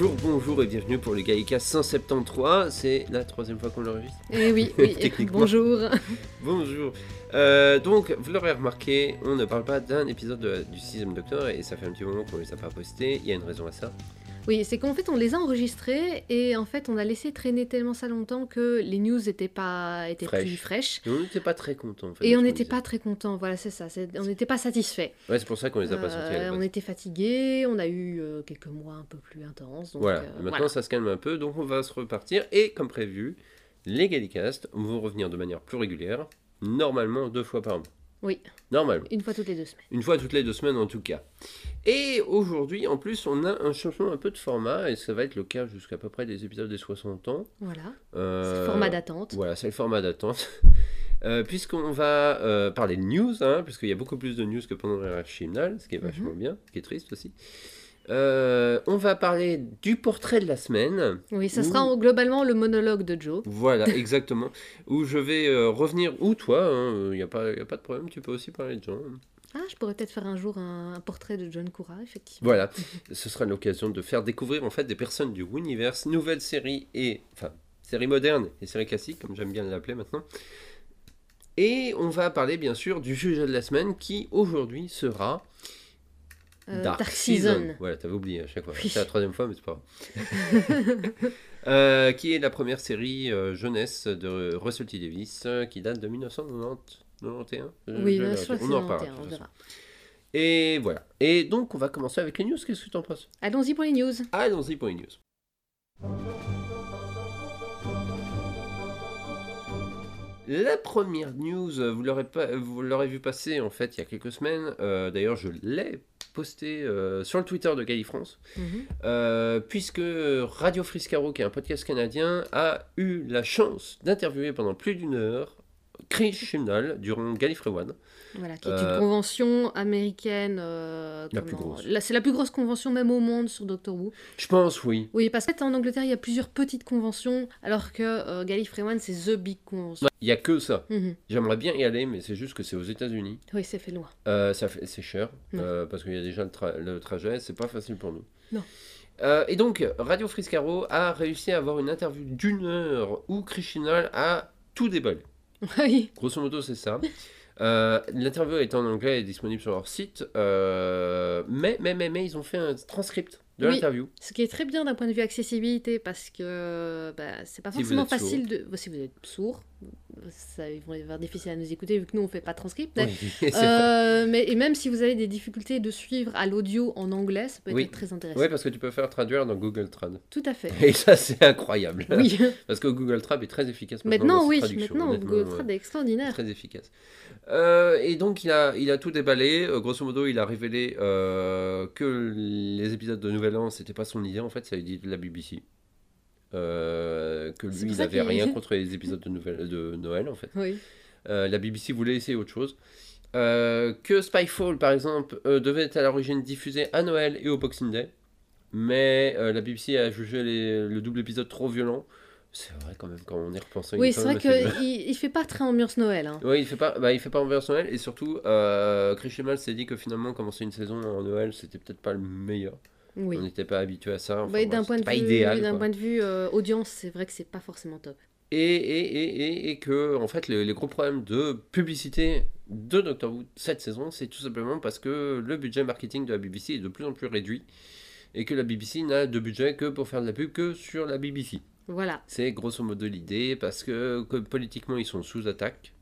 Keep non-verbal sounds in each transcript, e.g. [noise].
Bonjour, bonjour et bienvenue pour le Gaïka 173. C'est la troisième fois qu'on l'enregistre. Eh oui, [laughs] oui. Techniquement. bonjour. Bonjour. Euh, donc, vous l'aurez remarqué, on ne parle pas d'un épisode de- du sixième Docteur et ça fait un petit moment qu'on les a pas postés. Il y a une raison à ça. Oui, c'est qu'en fait, on les a enregistrés et en fait, on a laissé traîner tellement ça longtemps que les news étaient pas étaient plus fraîches. Et on n'était pas très contents. En fait, Et on n'était pas très contents, voilà, c'est ça. On n'était pas satisfaits. Ouais, c'est pour ça qu'on les a pas sortis. Euh, on était fatigués, on a eu euh, quelques mois un peu plus intenses. Donc, Voilà, euh, maintenant voilà. ça se calme un peu, donc on va se repartir. Et comme prévu, les Gallicasts vont revenir de manière plus régulière, normalement deux fois par mois. Oui, Normalement. une fois toutes les deux semaines. Une fois toutes les deux semaines en tout cas. Et aujourd'hui, en plus, on a un changement un peu de format, et ça va être le cas jusqu'à peu près des épisodes des 60 ans. Voilà. Euh, C'est le format d'attente. Voilà, c'est le format d'attente. [laughs] Euh, Puisqu'on va euh, parler de news, hein, puisqu'il y a beaucoup plus de news que pendant la hymnale, ce qui est Mhm. vachement bien, ce qui est triste aussi. Euh, on va parler du portrait de la semaine. Oui, ça sera en- globalement le monologue de Joe. Voilà, [laughs] exactement. où je vais revenir, ou toi, il n'y a, a pas de problème, tu peux aussi parler de Jean. Ah, je pourrais peut-être faire un jour un, un portrait de John Cura, effectivement. Voilà, [laughs] ce sera l'occasion de faire découvrir en fait des personnes du Universe, nouvelles séries et enfin séries modernes et séries classiques comme j'aime bien l'appeler maintenant. Et on va parler bien sûr du sujet de la semaine qui aujourd'hui sera Euh, Dark, Dark Season. Season. Voilà, t'avais oublié à chaque fois. Oui. C'est la troisième fois, mais c'est pas grave. [laughs] Euh, qui est la première série euh, jeunesse de Russell T. Davis euh, qui date de 1990. 91 Je- Oui, crois que on en reparlera. 91, de on toute façon. verra. Et voilà. Et donc, on va commencer avec les news. Qu'est-ce que tu en penses? Allons-y pour les news. Allons-y pour les news. La première news, vous l'aurez pas, vous l'aurez vu passer en fait il y a quelques semaines. Euh, D'ailleurs, je l'ai posté euh, sur le Twitter de Galifrance, Mhm. euh, puisque Radio Friscaro, qui est un podcast canadien, a eu la chance d'interviewer pendant plus d'une heure Chris Chibnall durant Gallifrey One. Voilà, qui est Euh, une convention américaine. euh, La plus grosse. C'est la plus grosse convention même au monde sur Doctor Who. Je pense, oui. Oui, parce qu'en Angleterre, il y a plusieurs petites conventions, alors que euh, Gallifrey One, c'est The Big Convention. Il y a que ça. Mhm. J'aimerais bien y aller, mais c'est juste que c'est aux États-Unis. Oui, c'est fait loin. Euh, ça fait, c'est cher euh, parce qu'il y a déjà le, tra- le trajet, c'est pas facile pour nous. Non. Euh, et donc, Radio Friscaro a réussi à avoir une interview d'une heure où Krishinal a tout déballé. [laughs] oui, Grosso modo, c'est ça. Euh, L'interview est en anglais et disponible sur leur site, euh, mais, mais, mais, mais ils ont fait un transcript de Oui. l'interview. ce qui est très bien d'un point de vue accessibilité, parce que bah, c'est pas Si forcément facile de. bah, si vous êtes sourd, ça, ils vont être difficile à nous écouter vu que nous on fait pas de transcript. Oui. [laughs] Euh, mais et même si vous avez des difficultés de suivre à l'audio en anglais, ça peut être Oui. très intéressant. Ouais, parce que tu peux faire traduire dans Google Trad. Tout à fait. [laughs] Et ça, c'est incroyable. Oui. [laughs] Parce que Google Trad est très efficace maintenant. Oui, maintenant, Google ouais. Trad est extraordinaire. Très efficace. Euh, et donc il a, il a tout déballé. Euh, grosso modo, il a révélé euh, que les épisodes de Nouvel An, c'était pas son idée. En fait, c'est l'idée de la BBC. Euh, que lui, il ça avait qu'il- rien contre les épisodes de, Nouvelle- de Noël, en fait. Oui. Euh, la BBC voulait essayer autre chose. Euh, que Spyfall, par exemple, devait être à l'origine diffusé à Noël et au Boxing Day. Mais la BBC a jugé les- le double épisode trop violent. C'est vrai quand même, quand on y repensant. il Oui, est c'est vrai qu'il il fait pas très ambiance Noël. Hein. oui, il fait pas, bah, il fait pas ambiance Noël et surtout, euh, Chris Chibnall s'est dit que finalement commencer une saison en Noël, c'était peut-être pas le meilleur. Oui. On n'était pas habitué à ça. Enfin, Ouais, d'un point, de pas vue- idéal. d'un quoi. point de vue euh, audience, c'est vrai que c'est pas forcément top. Et, et, et, et, et que en fait, les, les gros problèmes de publicité de Doctor Who cette saison, c'est tout simplement parce que le budget marketing de la BBC est de plus en plus réduit et que la BBC n'a de budget que pour faire de la pub que sur la BBC. Voilà. C'est grosso modo l'idée, parce que, que politiquement ils sont sous attaque,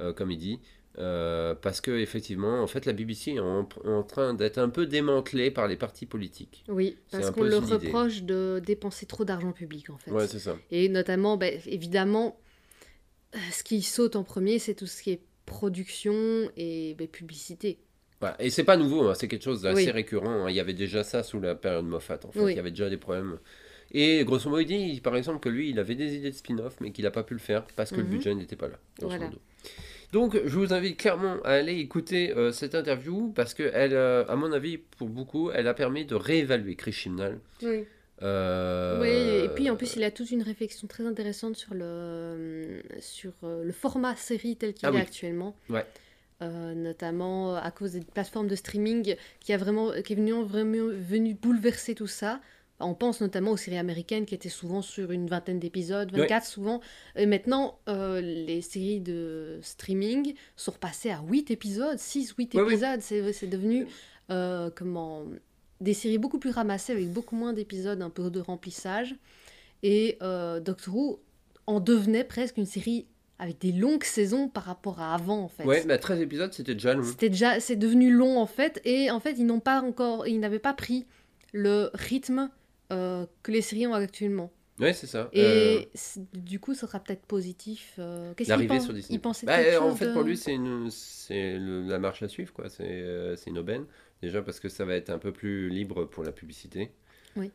euh, comme il dit, euh, parce que effectivement, en fait, la BBC est en, en train d'être un peu démantelée par les partis politiques. Oui, parce qu'on leur idée. reproche de dépenser trop d'argent public en fait. Ouais, c'est ça. Et notamment, ben, évidemment, euh, ce qui saute en premier, c'est tout ce qui est production et ben, publicité. Voilà. Et c'est pas nouveau, hein, c'est quelque chose d'assez Oui. récurrent. hein. Il y avait déjà ça sous la période Moffat, en fait. Oui. Il y avait déjà des problèmes. Et grosso modo, il dit, par exemple, que lui, il avait des idées de spin-off, mais qu'il n'a pas pu le faire parce que le Mhm. budget n'était pas là. Voilà. Donc, je vous invite clairement à aller écouter euh, cette interview parce que, elle, euh, à mon avis, pour beaucoup, elle a permis de réévaluer Chris Chibnall. Oui. Euh, Oui, et puis en plus, il a toute une réflexion très intéressante sur le, sur le format série tel qu'il Ah est oui. actuellement. Ouais. Euh, notamment à cause des plateformes de streaming qui, a vraiment, qui est venu, vraiment venu bouleverser tout ça. On pense notamment aux séries américaines qui étaient souvent sur une vingtaine d'épisodes, 24 souvent. Et maintenant, euh, les séries de streaming sont repassées à 8 épisodes, 6, 8 Ouais, oui. épisodes. C'est c'est devenu euh, comment, des séries beaucoup plus ramassées avec beaucoup moins d'épisodes, un peu de remplissage. Et euh, Doctor Who en devenait presque une série avec des longues saisons par rapport à avant, en fait. Ouais, mais 13 épisodes, c'était déjà long. C'était déjà, c'est devenu long en fait, et en fait ils n'ont pas encore, ils n'avaient pas pris le rythme euh, que les séries ont actuellement. Ouais, c'est ça. Et Euh, du coup, ça sera peut-être positif. euh, Qu'est-ce qu'il pense sur Disney. Il pensait Bah, quelque en chose fait, de- pour lui, c'est une, c'est le- la marche à suivre, quoi. C'est, euh, une aubaine. Déjà parce que ça va être un peu plus libre pour la publicité. Oui.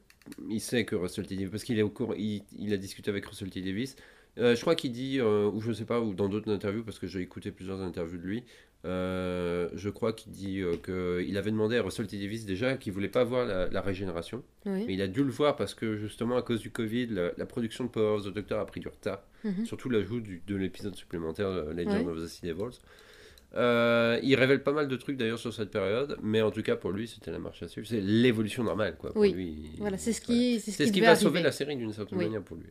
Il sait que Russell T. Davis, parce qu'il est au courant, il, il a discuté avec Russell T. Davis. Euh, je crois qu'il dit, euh, ou je sais pas, ou dans d'autres interviews, parce que j'ai écouté plusieurs interviews de lui, euh, je crois qu'il dit euh, qu'il avait demandé à Russell T. Davis déjà qu'il voulait pas voir la, la régénération. Oui. Mais il a dû le voir parce que justement à cause du Covid, la, la production de Power of the Doctor a pris du retard. Mhm. Surtout l'ajout de l'épisode supplémentaire euh, Legend of the Sea Devils. Euh, il révèle pas mal de trucs d'ailleurs sur cette période, mais en tout cas pour lui c'était la marche à suivre. C'est l'évolution normale quoi. Pour Oui. lui, il- Voilà, c'est ce qui, c'est ce C'est qui ce qui devait va arriver. sauver la série d'une certaine manière pour lui.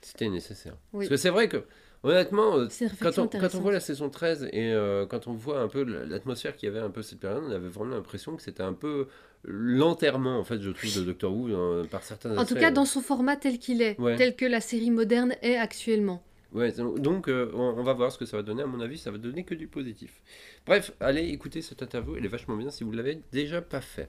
C'était nécessaire. Parce que c'est vrai que honnêtement, euh, quand on, quand on intéressante. voit la saison 13 et euh, quand on voit un peu l'atmosphère qu'il y avait un peu cette période, on avait vraiment l'impression que c'était un peu l'enterrement en fait je trouve de Doctor Who euh, par certains En tout cas, dans son format tel qu'il est, Ouais. tel que la série moderne est actuellement. Ouais, donc euh, on, on va voir ce que ça va donner. À mon avis, ça va donner que du positif. Bref, allez écouter cette interview, elle est vachement bien si vous l'avez déjà pas fait.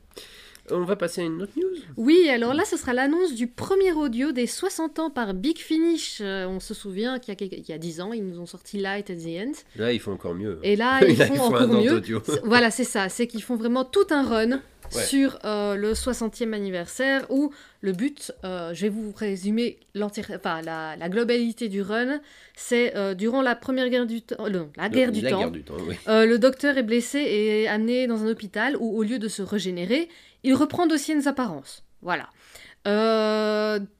On va passer à une autre news. Oui, alors là, ce sera l'annonce du premier audio des 60 ans par Big Finish. Euh, on se souvient qu'il y, a quelques- il y a 10 ans, ils nous ont sorti Light at the End. Là, ils font encore mieux. Et là, [laughs] ils Là, font un encore an mieux. Voilà, c'est ça. C'est qu'ils font vraiment tout un run Ouais. sur euh, le 60e anniversaire où le but, euh, je vais vous résumer enfin, la, la globalité du run, c'est euh, durant la première guerre du temps, non, la guerre du la temps, guerre du temps, oui. le docteur est blessé et est amené dans un hôpital où, au lieu de se régénérer, il reprend d'anciennes apparences. Voilà.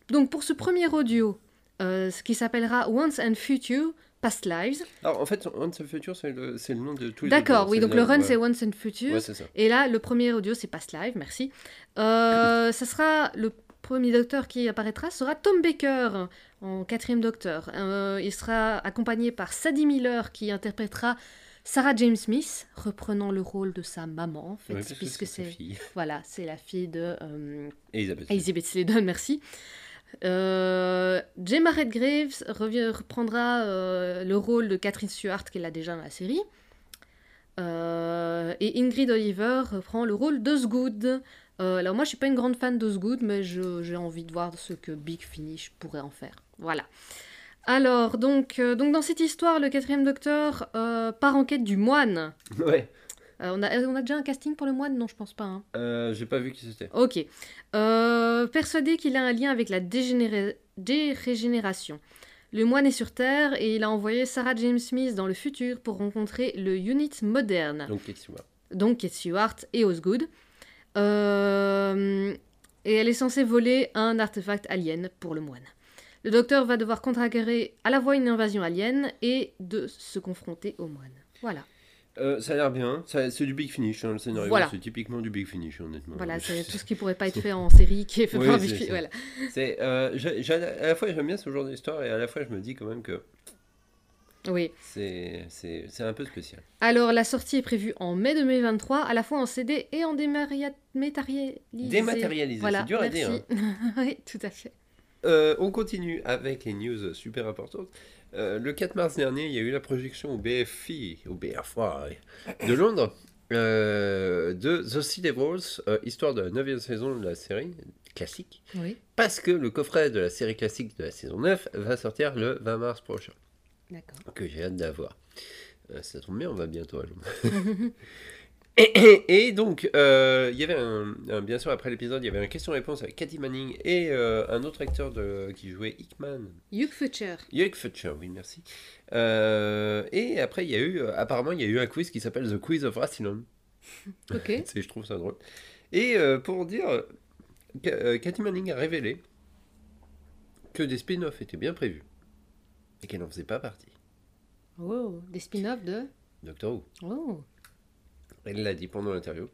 Donc pour ce premier audio, ce qui s'appellera Once and Future Past Lives. Alors, en fait, Once and Future, c'est le, nom de tous les D'accord, oui, donc le run ouais. c'est Once and Future. Ouais. Et là, le premier audio, c'est Past Live, merci. Euh, ça sera le premier docteur qui apparaîtra sera Tom Baker en quatrième docteur. Euh, il sera accompagné par Sadie Miller qui interprétera Sarah James Smith, reprenant le rôle de sa maman, en fait, Ouais, puisque c'est [laughs] voilà, c'est la fille de euh, Elisabeth. Elizabeth Sladen, merci. Euh, Gemma Redgraves reprendra euh, le rôle de Catherine Stewart qu'elle a déjà dans la série. Euh, et Ingrid Oliver reprend le rôle d'Osgood. Euh, alors moi je suis pas une grande fan d'Osgood, mais j'ai envie de voir ce que Big Finish pourrait en faire. Voilà. Alors donc, donc dans cette histoire, le quatrième docteur part en quête du moine. [laughs] Ouais. Euh, on, a, on a déjà un casting pour le moine Non, je pense pas. hein. Euh, J'ai pas vu qui c'était. Ok. Euh, persuadé qu'il a un lien avec la dégénéra- dérégénération. Le moine est sur Terre et il a envoyé Sarah James Smith dans le futur pour rencontrer le unit moderne, Donc, Kate Stewart. donc Kate Stewart et Osgood. Euh, et elle est censée voler un artefact alien pour le moine. Le docteur va devoir contrecarrer à la fois une invasion alien et de se confronter au moine. Voilà. Euh, ça a l'air bien. C'est du big finish. hein, le scénario, Voilà. c'est typiquement du big finish, honnêtement. Voilà, c'est [laughs] tout ce qui pourrait pas être fait en série qui est fait Oui, par Big Fi- ça. Voilà. Euh, à la fois, j'aime bien ce genre d'histoire et à la fois, je me dis quand même que Oui. c'est un peu spécial. Alors, la sortie est prévue en mai 2023, à la fois en CD et en dématérialisé. Dématérialisé, Voilà, c'est dur à merci. dire. [laughs] oui, tout à fait. Euh, on continue avec les news super importantes. Euh, le 4 mars dernier, il y a eu la projection au BFI, au BFI de Londres, euh, de The Sea Devils, euh, histoire de la 9 saison de la série classique, Oui, parce que le coffret de la série classique de la saison 9 va sortir le 20 mars prochain, d'accord. que j'ai hâte d'avoir. Euh, ça tombe bien, on va bientôt à Londres. [laughs] [coughs] Et, donc, euh, il y avait un, un- bien sûr après l'épisode, il y avait un question-réponse avec Cathy Manning et euh, un autre acteur de, qui jouait Hickman, Hugh Futcher. Hugh Futcher, oui, merci. Euh, et après, il y a eu, apparemment, il y a eu un quiz qui s'appelle The Quiz of Rassilon. [laughs] Ok. C'est- je trouve ça drôle. Et pour dire, Ca- Cathy Manning a révélé que des spin-offs étaient bien prévus et qu'elle n'en faisait pas partie. Oh, des spin-offs de. Doctor Who. Oh. Elle l'a dit pendant l'interview.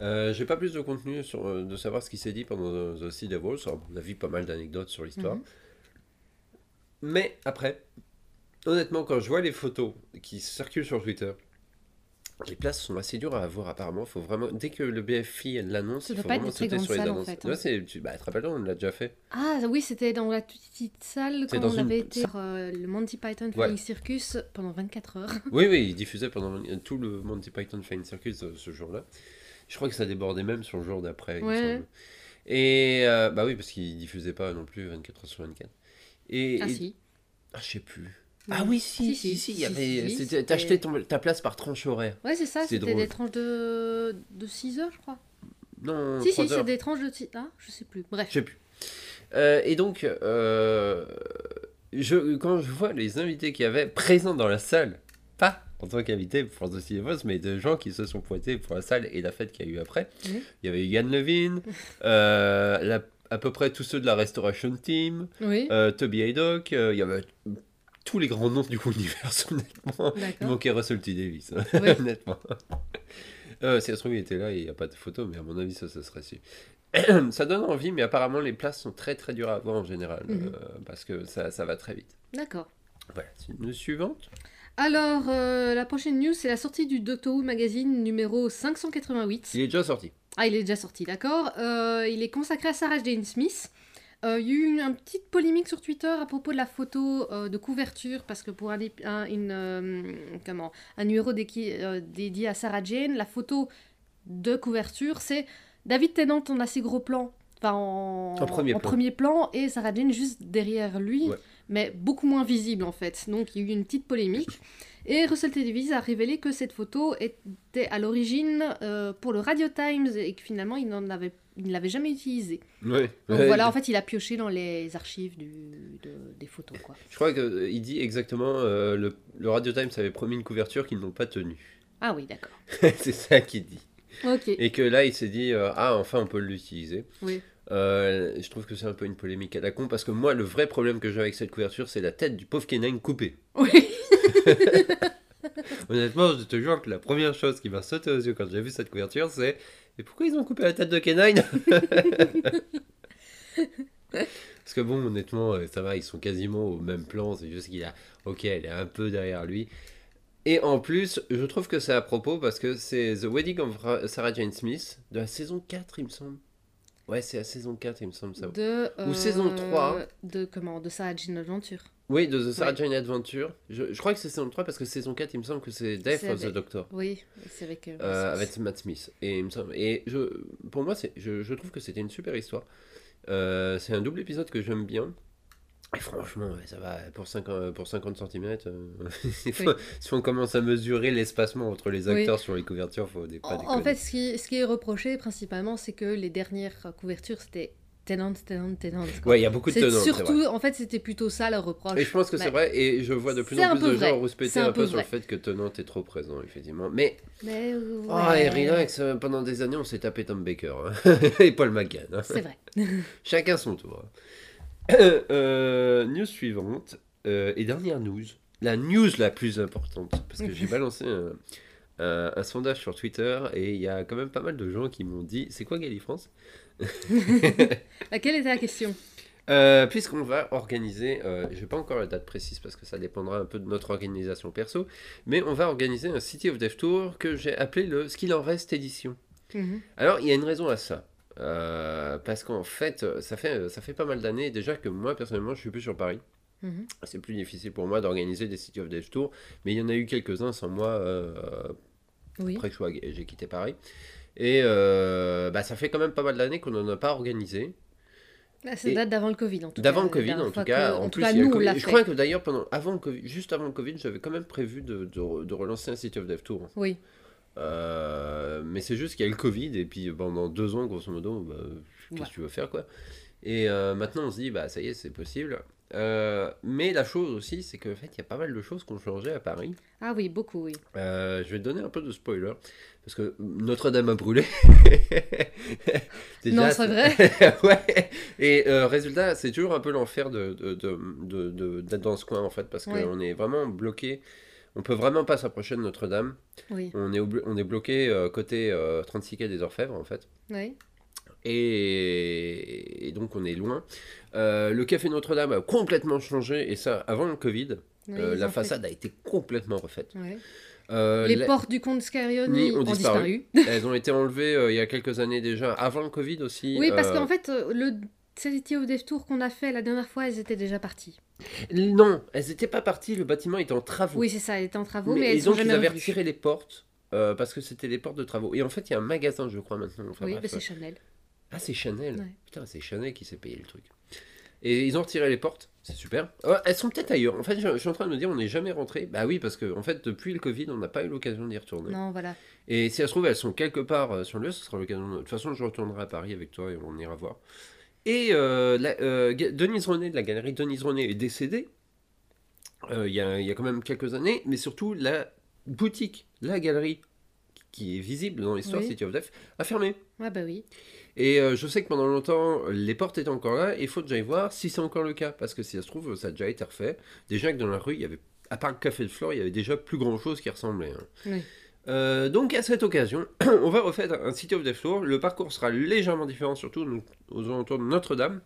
Euh, J'ai pas plus de contenu sur, euh, de savoir ce qui s'est dit pendant The Sea Devils. On a vu pas mal d'anecdotes sur l'histoire. Mhm. Mais après, honnêtement, quand je vois les photos qui circulent sur Twitter, les places sont assez dures à avoir apparemment. Faut vraiment, dès que le BFI l'annonce, il faut pas être vraiment sauter sur les salles, en annonces. fait, hein. Ouais, tu, bah, tu te rappelles, on l'a déjà fait. Ah oui, c'était dans la petite salle quand on une- avait été sur euh, le Monty Python Ouais. Flying Circus pendant 24 heures. [laughs] Oui, oui, il diffusait pendant tout le Monty Python Flying Circus euh, ce jour-là. Je crois que ça débordait même sur le jour d'après, Ouais. Et euh, bah oui, parce qu'il diffusait pas non plus 24 heures sur 24. Et, Ah et- si. ah, je sais plus. Ah oui, si, Si, si, il y avait. T'achetais ton- ta place par tranche horaire. Ouais, c'est ça, c'était des tranches de, de 6 heures, je crois. Non, si, si, c'est des tranches de 6 Ah, je sais plus. Bref. Je sais plus. Euh, et donc, euh, je, quand je vois les invités qu'il y avait présents dans la salle, pas en tant qu'invités pour The Cinémas, mais de gens qui se sont pointés pour la salle et la fête qu'il y a eu après, il y avait Yann Levine, [laughs] euh, la- à peu près tous ceux de la Restoration Team, Oui, euh, Toby Haydock, euh, il y avait tous les grands noms du univers, [laughs] honnêtement. Il manquait Russell T. Davis, hein, Oui. [laughs] honnêtement. Euh, si ça se trouve, il était là et il n'y a pas de photo, mais à mon avis, ça, ça serait su. [clears throat] ça donne envie, mais apparemment, les places sont très très dures à avoir en général, Mhm. euh, parce que ça, ça va très vite. D'accord. Voilà, c'est une suivante. Alors, euh, la prochaine news, c'est la sortie du Doctor Who Magazine numéro 588. Il est déjà sorti. Ah, il est déjà sorti, d'accord. Il est consacré à Sarah Jane Smith. Euh, il y a eu une, une petite polémique sur Twitter à propos de la photo euh, de couverture, parce que pour un, ép- un- une, euh, comment, un numéro euh, dédié à Sarah Jane, la photo de couverture, c'est David Tennant en assez gros plan, enfin en, En premier plan. premier plan, et Sarah Jane juste derrière lui, Ouais. Mais beaucoup moins visible en fait. Donc il y a eu une petite polémique. Et Russell T. Davies a révélé que cette photo était à l'origine euh, pour le Radio Times et que finalement il n'en avait, il ne l'avait jamais utilisée. Ouais. Donc Ouais. voilà, en fait, il a pioché dans les archives du, de- des photos, quoi. Je crois qu'il dit exactement euh, le, le Radio Times avait promis une couverture qu'ils n'ont pas tenue. Ah oui, d'accord. [laughs] c'est ça qu'il dit. Et que là, il s'est dit euh, Ah, enfin, on peut l'utiliser. Oui. Euh, je trouve que c'est un peu une polémique à la con parce que moi, le vrai problème que j'ai avec cette couverture, c'est la tête du pauvre Kenane coupée. Oui. [laughs] Honnêtement, je te jure que la première chose qui m'a sauté aux yeux quand j'ai vu cette couverture, c'est Mais pourquoi ils ont coupé la tête de Kenine [laughs] Parce que bon, honnêtement, euh, ça va, ils sont quasiment au même plan, c'est juste qu'il a. Ok, elle est un peu derrière lui. Et en plus, je trouve que c'est à propos parce que c'est The Wedding of Ra- Sarah Jane Smith de la saison 4, il me semble. Ouais, c'est la saison 4, il me semble ça. De, Ou saison 3. De comment? De Sarah Jane Adventure. Oui, de The Ouais. Jane Adventure. Je, je crois que c'est saison 3 parce que saison 4, il me semble que c'est Death of the Doctor. Oui, c'est avec. euh, Euh, avec Matt Smith. Et, il me semble, et je, pour moi, je, je trouve que c'était une super histoire. Euh, c'est un double épisode que j'aime bien. Et franchement, ça va pour 50, pour 50 cm. [laughs] si on commence à mesurer l'espacement entre les Oui. acteurs sur les couvertures, faut des, pas En, déconner. en fait, ce qui, ce qui est reproché principalement, c'est que les dernières couvertures, c'était Tennant, Tennant. quoi. ouais, il y a beaucoup de c'est surtout, vrai. en fait, c'était plutôt ça le reproche. Et je pense que c'est vrai, et je vois de plus en plus de vrai. gens rouspéter un, un peu peu sur le fait que Tenant est trop présent, effectivement. Mais, Mais euh, oh, ouais, et relax, euh, pendant des années, on s'est tapé Tom Baker hein. [laughs] et Paul McGann. hein. C'est vrai. [laughs] Chacun son tour. [coughs] Euh, news suivante. euh, et dernière news. La news la plus importante. Parce que j'ai [laughs] balancé un, un- un sondage sur Twitter et il y a quand même pas mal de gens qui m'ont dit C'est quoi Galifrance [laughs] Laquelle était la question? Euh, Puisqu'on va organiser, euh, je n'ai pas encore la date précise parce que ça dépendra un peu de notre organisation perso, mais on va organiser un City of Dev Tour que j'ai appelé le Ce qu'il en reste édition. Mhm. Alors, il y a une raison à ça. Euh, parce qu'en fait, ça fait, ça fait pas mal d'années déjà que moi, personnellement, je suis plus sur Paris. Mhm. C'est plus difficile pour moi d'organiser des City of Dev Tours, mais il y en a eu quelques-uns sans moi euh, Oui. après que j'ai quitté Paris. Et euh, bah, ça fait quand même pas mal d'années qu'on n'en a pas organisé. Ah, Ça date d'avant le Covid, en tout cas. D'avant le Covid, en tout cas. que- en en tout plus, cas, nous, Covid. je crois que d'ailleurs, pendant, avant le Covid, juste avant le Covid, j'avais quand même prévu de, de- de relancer un City of Dev Tour. Oui. Euh, mais c'est juste qu'il y a le Covid, et puis pendant deux ans, grosso modo, bah, qu'est-ce Ouais. que tu veux faire, quoi. Et euh, maintenant, on se dit, bah ça y est, c'est possible. Euh, mais la chose aussi, c'est qu'en fait, il y a pas mal de choses qui ont changé à Paris. Ah oui, beaucoup, oui. Euh, je vais te donner un peu de spoiler, parce que Notre-Dame a brûlé. [laughs] Déjà, Non, c'est vrai. [laughs] ouais. Et euh, résultat, c'est toujours un peu l'enfer de, de, de- de- d'être dans ce coin, en fait, parce Ouais. qu'on est vraiment bloqué. On peut vraiment pas s'approcher de Notre-Dame. Oui. On est, obli- on est bloqué euh, côté euh, 36 quai des Orfèvres, en fait. Oui. Et, et donc, on est loin. Euh, le café Notre-Dame a complètement changé, et ça avant le Covid. Oui, Euh, la fait- façade a été complètement refaite. Ouais. Euh, Les la- portes du comte Scarioni ont ont, disparu. disparu. Elles ont été enlevées euh, il y a quelques années déjà, avant le Covid aussi. Oui, parce euh, qu'en fait, euh, le City of Death Tour qu'on a fait la dernière fois, elles étaient déjà parties. Non, elles n'étaient pas parties, le bâtiment était en travaux. Oui, c'est ça, elles étaient en travaux, mais, Mais- elles et sont donc ils jamais avaient retiré les portes euh, parce que c'était les portes de travaux. Et en fait, il y a un magasin, je crois, maintenant. Enfin, Oui, mais c'est Chanel. Ah, c'est Chanel. Ouais. Putain, c'est Chanel qui s'est payé le truc. Et ils ont retiré les portes, c'est super. Euh, elles sont peut-être ailleurs. En fait, je, je suis en train de me dire, on n'est jamais rentré. Bah oui, parce que en fait, depuis le Covid, on n'a pas eu l'occasion d'y retourner. Non, voilà. Et si ça se trouve, elles sont quelque part euh, sur le lieu, ce sera l'occasion. De... de toute façon, je retournerai à Paris avec toi et on ira voir. Et euh, la- euh, Denise René de la galerie Denise René est décédée euh, il y, a, y quand même quelques années, mais surtout la boutique, la galerie qui est visible dans l'histoire Oui. City of Death, a fermé. Ah bah oui. Et euh, je sais que pendant longtemps, les portes étaient encore là, et il faut que j'aille voir si c'est encore le cas, parce que si ça se trouve, ça a déjà été refait. Déjà que dans la rue, il y avait, à part le café de Flore, il y avait déjà plus grand chose qui ressemblait. hein. Oui. Euh, donc à cette occasion, [clears throat] on va refaire un City of Death Tour. Le parcours sera légèrement différent, surtout donc, aux alentours de Notre-Dame.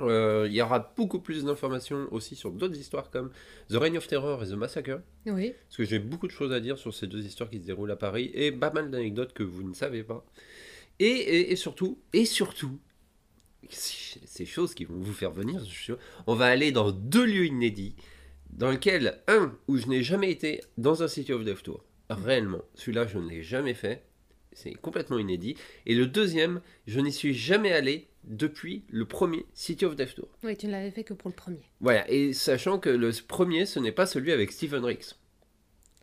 Euh, il y aura beaucoup plus d'informations aussi sur d'autres histoires comme The Reign of Terror et The Massacre. Oui. Parce que j'ai beaucoup de choses à dire sur ces deux histoires qui se déroulent à Paris et pas mal d'anecdotes que vous ne savez pas. Et, et- et surtout, et surtout, ces choses qui vont vous faire venir, je suis sûr, on va aller dans deux lieux inédits, dans lesquels, un, où je n'ai jamais été dans un City of Death Tour, réellement, celui-là je ne l'ai jamais fait, c'est complètement inédit, et le deuxième, je n'y suis jamais allé depuis le premier City of Death Tour. Oui, tu ne l'avais fait que pour le premier. Voilà, et sachant que le premier, ce n'est pas celui avec Stephen Ricks,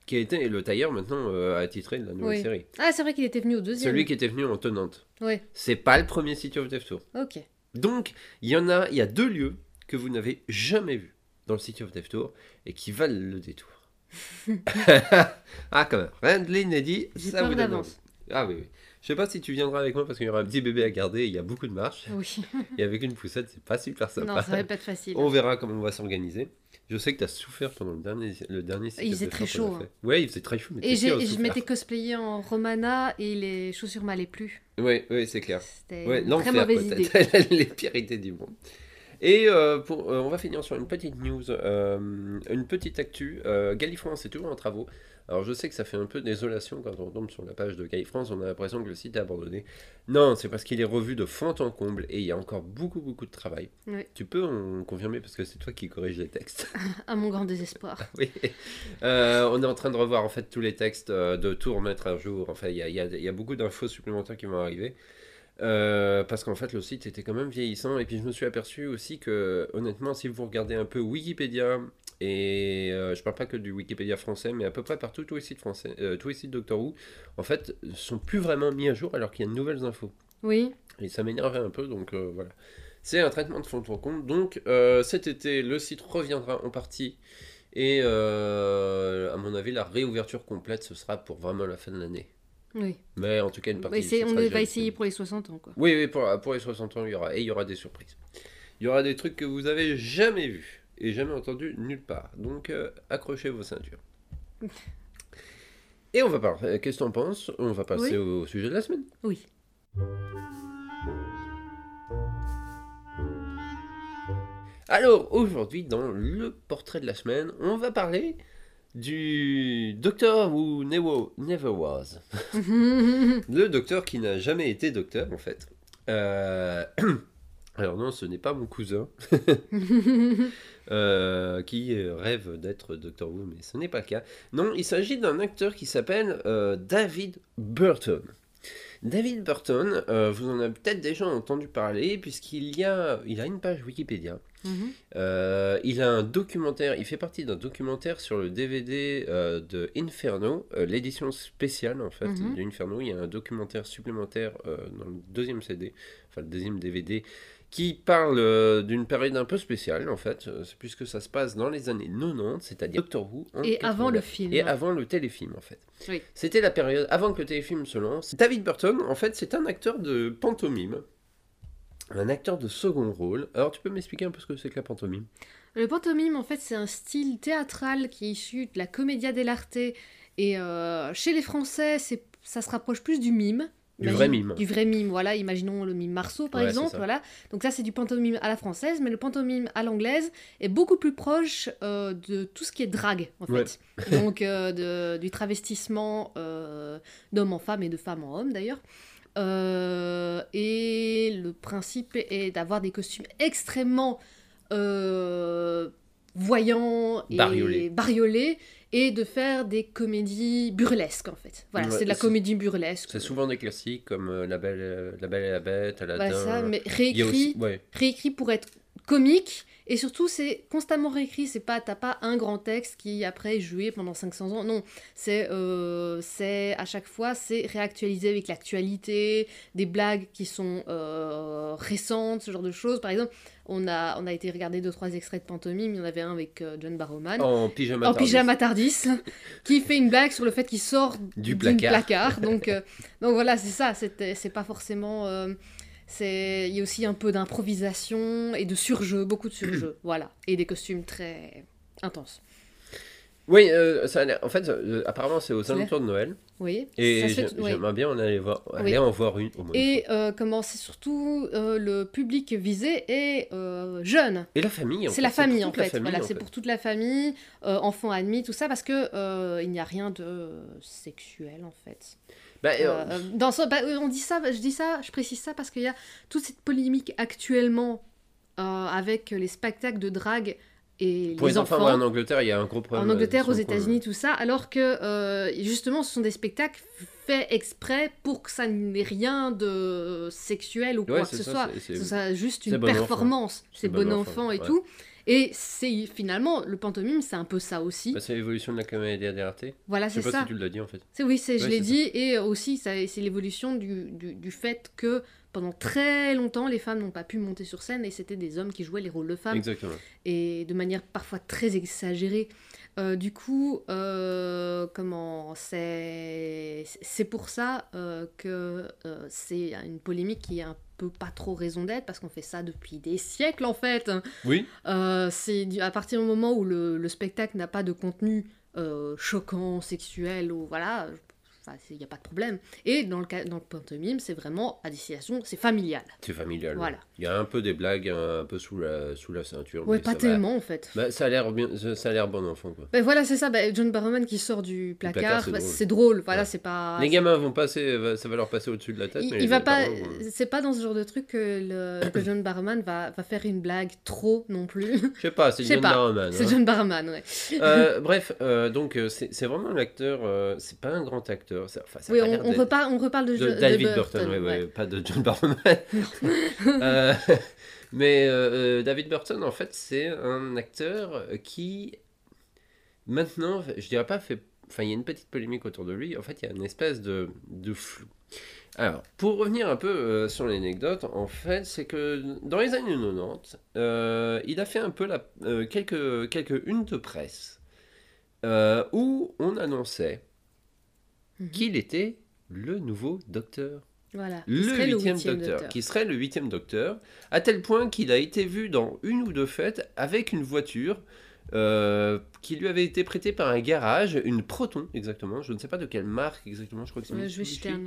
qui a été le tailleur maintenant euh, attitré de la nouvelle Oui. série. Ah, c'est vrai qu'il était venu au deuxième. Celui qui était venu en tenante. Oui, C'est pas le premier City of Death Tour. ok. Donc, il y en a, il y a deux lieux que vous n'avez jamais vus dans le City of Death Tour et qui valent le détour. [laughs] ah, quand même, rien de l'inédit, J'ai ça vous donne d'avance. envie. Ah oui, oui. Je sais pas si tu viendras avec moi parce qu'il y aura un petit bébé à garder et il y a beaucoup de marches. Oui. [laughs] Et avec une poussette, c'est pas super sympa. non, ça va pas être facile. On verra comment on va s'organiser. Je sais que tu as souffert pendant le dernier, le dernier Il faisait très a chaud, fait. Ouais, il faisait très chaud. Mais Et et je m'étais cosplayée en Romana et les chaussures m'allaient plus. Ouais, ouais, c'est clair. C'était Ouais, très mauvaise idée. [laughs] Les pires idées du monde. Et euh, pour, euh, on va finir sur une petite news, euh, une petite actu. Galifrance est toujours en travaux. Alors je sais que ça fait un peu désolation quand on tombe sur la page de Galifrance, on a l'impression que le site est abandonné. Non, c'est parce qu'il est revu de fond en comble et il y a encore beaucoup beaucoup de travail. Tu peux en confirmer parce que c'est toi qui corrige les textes. [laughs] À mon grand désespoir. Oui. Euh, on est en train de revoir en fait tous les textes, de tout remettre à jour. Enfin, il y a, il y a- il y a beaucoup d'infos supplémentaires qui vont arriver. Euh, parce qu'en fait, le site était quand même vieillissant. Et puis, je me suis aperçu aussi que, honnêtement, si vous regardez un peu Wikipédia, et euh, je parle pas que du Wikipédia français, mais à peu près partout, tous les sites français, euh, tous les sites Doctor Who, en fait, sont plus vraiment mis à jour alors qu'il y a de nouvelles infos. Oui. Et ça m'énervait un peu, donc euh, voilà. C'est un traitement de fond en compte. Donc euh, cet été, le site reviendra en partie. Et à mon avis, la réouverture complète, ce sera pour vraiment la fin de l'année. Oui. Mais en tout cas, une partie. on va essayer pour les 60 ans, quoi. Oui, oui, pour, pour les 60 ans, il y aura. Et il y aura des surprises. Il y aura des trucs que vous avez jamais vus et jamais entendus nulle part. Donc euh, accrochez vos ceintures. [laughs] Et on va parler. Qu'est-ce que t'en penses? On va passer Oui. au sujet de la semaine. Oui. Alors aujourd'hui, dans le portrait de la semaine, on va parler du docteur Who Never, never Was. [laughs] Le docteur qui n'a jamais été docteur en fait. Euh, [clears throat] Alors non, ce n'est pas mon cousin [laughs] euh, qui rêve d'être Doctor Who, mais ce n'est pas le cas. Non, il s'agit d'un acteur qui s'appelle euh, David Burton. David Burton, vous en avez peut-être déjà entendu parler, puisqu'il y a, il a une page Wikipédia. Mhm. Euh, il a un documentaire, il fait partie d'un documentaire sur le DVD euh, de Inferno, euh, l'édition spéciale en fait Mhm. de Inferno. Il y a un documentaire supplémentaire dans le deuxième CD, enfin le deuxième DVD, qui parle euh, d'une période un peu spéciale en fait, puisque ça se passe dans les années 90, c'est-à-dire Doctor Who. en Et avant 89. le film. Et avant le téléfilm en fait. Oui. C'était la période avant que le téléfilm se lance. David Burton, en fait, c'est un acteur de pantomime. Un acteur de second rôle. Alors, tu peux m'expliquer un peu ce que c'est que la pantomime? Le pantomime, en fait, c'est un style théâtral qui est issu de la commedia dell'arte. Et euh, chez les Français, ça se rapproche plus du mime. Du Imagine- vrai mime. Du vrai mime, voilà. Imaginons le mime Marceau, par Ouais, exemple. Voilà. Donc ça, c'est du pantomime à la française. Mais le pantomime à l'anglaise est beaucoup plus proche euh, de tout ce qui est drague, en fait. Donc euh, de- du travestissement d'homme en femme et de femme en homme, d'ailleurs. Euh, et le principe est d'avoir des costumes extrêmement euh, voyants et Bariolés. bariolés et de faire des comédies burlesques en fait. Voilà, Ouais, c'est de la comédie burlesque. C'est souvent des classiques comme euh, la, belle, la Belle et la Bête, Aladdin. Voilà, ça, mais réécrit, aussi. Ouais. réécrit pour être comique et surtout c'est constamment réécrit c'est pas t'as pas un grand texte qui après est joué pendant 500 ans non c'est euh, c'est à chaque fois c'est réactualisé avec l'actualité des blagues qui sont euh, récentes ce genre de choses par exemple on a on a été regarder deux trois extraits de pantomime il y en avait un avec euh, John Barrowman En pyjama. en tardif. pyjama tardis, [laughs] qui fait une blague sur le fait qu'il sort Du placard. Donc, euh, [laughs] donc voilà, c'est ça. C'est pas forcément. C'est il y a aussi un peu d'improvisation et de surjeu, beaucoup de surjeu. [clears throat] voilà, et des costumes très intenses. Oui, euh, ça en fait, euh, apparemment, c'est aux alentours de Noël. Oui. Et j'aimerais bien en aller, voir, aller Oui. en voir une au moins. une Et euh, comment c'est surtout le public visé est jeune. Et la famille, en C'est la famille en fait. famille, voilà, c'est pour toute la famille, enfants admis, tout ça, parce que il n'y a rien de sexuel en fait. Bah, euh, Euh, dans ce- bah, on dit ça, je dis ça, je précise ça parce qu'il y a toute cette polémique actuellement euh, avec les spectacles de drague et pour les les enfants, enfants. ouais, en Angleterre, il y a un gros problème. en Angleterre, euh, aux. États-Unis, tout ça, alors que euh, justement, ce sont des spectacles faits exprès pour que ça n'ait rien de sexuel ou quoi Ouais, que ce ça, soit. c'est- juste une performance. C'est bon bon enfant, enfant et ouais. tout. Et c'est finalement le pantomime, c'est un peu ça aussi. Bah, c'est l'évolution de la comédie dell'arte. voilà, Je sais c'est pas ça. si tu l'as dit en fait. C'est oui, c'est, je l'ai c'est dit, et aussi ça, c'est l'évolution du, du, du fait que pendant très longtemps, les femmes n'ont pas pu monter sur scène et c'était des hommes qui jouaient les rôles de femmes Exactement. et de manière parfois très exagérée. Euh, du coup, euh, comment c'est c'est pour ça euh, que c'est une polémique qui est un peu pas trop raison d'être parce qu'on fait ça depuis des siècles en fait. Oui, Euh, c'est à partir du moment où le, le spectacle n'a pas de contenu euh, choquant, sexuel, ou voilà, il n'y a pas de problème. Et dans le, cas, dans le pantomime, c'est vraiment à destination, c'est familial. c'est familial. Voilà. Il y a un peu des blagues un peu sous la, sous la ceinture. Ouais, mais pas va. tellement en fait. Bah, ça a l'air bien, ça a l'air bon enfant quoi. Ben voilà, c'est ça, ben, John Barrowman qui sort du placard, placard, c'est bah, drôle. c'est drôle. Voilà, Ouais. c'est pas. les gamins vont passer, ça va leur passer au-dessus de la tête. Il, mais il va pas, vont- c'est pas dans ce genre de truc que, le, que John Barrowman va, va faire une blague trop non plus. Je sais pas, c'est sais John Barrowman. c'est hein. John Barrowman, ouais. Euh, bref, euh, donc euh, c'est c'est vraiment l'acteur, euh, c'est pas un grand acteur. Ça- ça Oui, on, on reparle, on reparle de, de Jo- de David Burton, ouais, ouais, pas de John Barrowman. [laughs] Euh, mais euh, euh, David Burton, en fait, c'est un acteur qui, maintenant, je dirais pas fait. Enfin, il y a une petite polémique autour de lui. En fait, il y a une espèce de, de flou. Alors, pour revenir un peu euh, sur l'anecdote, en fait, c'est que dans les années 90, euh, il a fait un peu la, euh, quelques, quelques unes de presse où on annonçait Mhm. qu'il était le nouveau docteur Voilà. Il le huitième docteur, qui serait le huitième docteur, à tel point qu'il a été vu dans une ou deux fêtes avec une voiture euh, qui lui avait été prêtée par un garage, une Proton exactement, je ne sais pas de quelle marque exactement, je crois que c'est Ouais, je vais jeter un.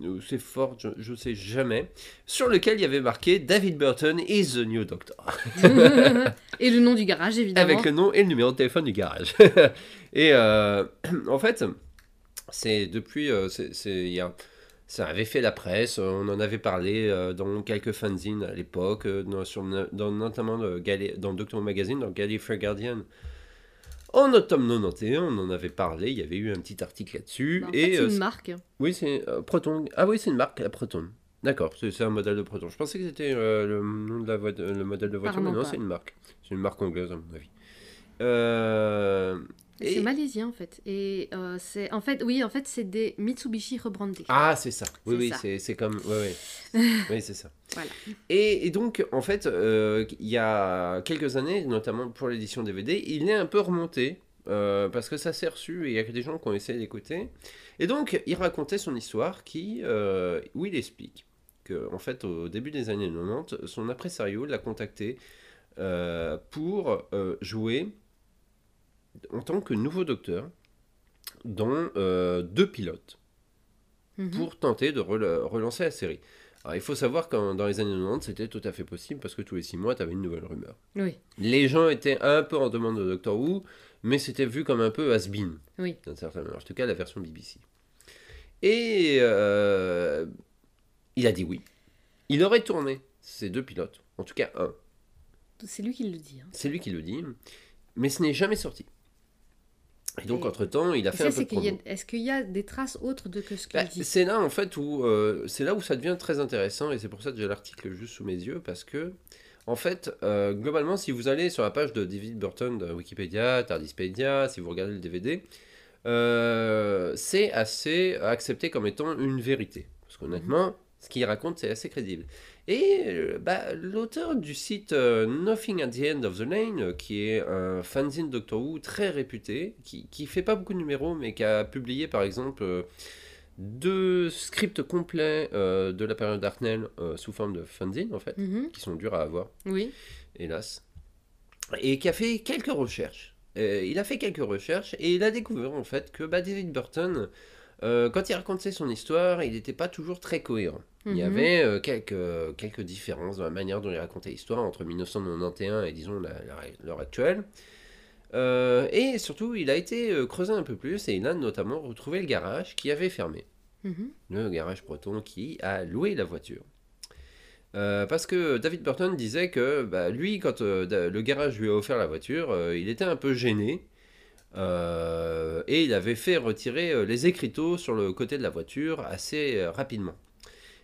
Ou c'est Ford, je ne sais jamais, sur lequel il y avait marqué David Burton is the new doctor, [laughs] Et le nom du garage, évidemment. avec le nom et le numéro de téléphone du garage. [laughs] et euh, [clears throat] en fait, c'est depuis, ça avait fait la presse, euh, on en avait parlé euh, dans quelques fanzines à l'époque, euh, dans, notamment le dans Doctor Magazine, dans Gallifrey Guardian. En automne 91, on en avait parlé, il y avait eu un petit article là-dessus. Bah, et c'est une marque. oui, c'est Proton. Ah oui, c'est une marque, la Proton. D'accord, c'est un modèle de Proton. Je pensais que c'était euh, le nom de la vo- le modèle de voiture, mais non, c'est une marque. C'est une marque anglaise, à mon avis. Euh, et- C'est malaisien en fait. Et euh, c'est en fait, oui, en fait, c'est des Mitsubishi rebrandés. Ah, c'est ça. Oui, oui, c'est c'est comme. Oui, oui. [laughs] oui, c'est ça. Voilà. Et, et donc, en fait, euh, il y a quelques années, notamment pour l'édition DVD, il est un peu remonté. euh, parce que ça s'est reçu et il y a que des gens qui ont essayé d'écouter. Et donc, il racontait son histoire qui, où il explique que, en fait, au début des années 90, son impresario l'a contacté pour jouer en tant que nouveau docteur dans euh, deux pilotes Mhm. pour tenter de rela- relancer la série. Alors, il faut savoir que dans les années 90, c'était tout à fait possible parce que tous les six mois, tu avais une nouvelle rumeur. Oui, Les gens étaient un peu en demande de Doctor Who, mais c'était vu comme un peu has-been, oui. d'une certaine manière. En tout cas, la version BBC. Et euh, il a dit oui. Il aurait tourné ces deux pilotes, en tout cas un. C'est lui qui le dit. hein. C'est lui qui le dit, mais ce n'est jamais sorti. Et donc, Et- entre-temps, il a fait un peu de a-. Est-ce qu'il y a des traces autres de que ce qu'il Bah, dit c'est là en fait où euh, c'est là où ça devient très intéressant et c'est pour ça que j'ai l'article juste sous mes yeux parce que en fait euh, globalement si vous allez sur la page de David Burton de Wikipédia, Tardispedia, si vous regardez le DVD, euh, c'est assez accepté comme étant une vérité parce qu'honnêtement ce qu'il raconte c'est assez crédible. Et euh, bah, l'auteur du site euh, Nothing at the End of the Lane, euh, qui est un fanzine Doctor Who très réputé, qui, qui fait pas beaucoup de numéros, mais qui a publié par exemple deux scripts complets de la période Darknell sous forme de fanzine en fait, Mhm. qui sont durs à avoir, Oui. hélas, et qui a fait quelques recherches. Il a fait quelques recherches et il a découvert en fait que bah, David Burton, euh, quand il racontait son histoire, il n'était pas toujours très cohérent. Il y Mhm. avait euh, quelques, quelques différences dans la manière dont il racontait l'histoire entre 1991 et disons l'heure actuelle. Euh, et surtout, il a été creusé un peu plus et il a notamment retrouvé le garage qui avait fermé. Mhm. Le garage breton qui a loué la voiture. Euh, parce que David Burton disait que bah, lui, quand euh, le garage lui a offert la voiture, euh, il était un peu gêné. Euh, et il avait fait retirer euh, les écriteaux sur le côté de la voiture assez euh, rapidement.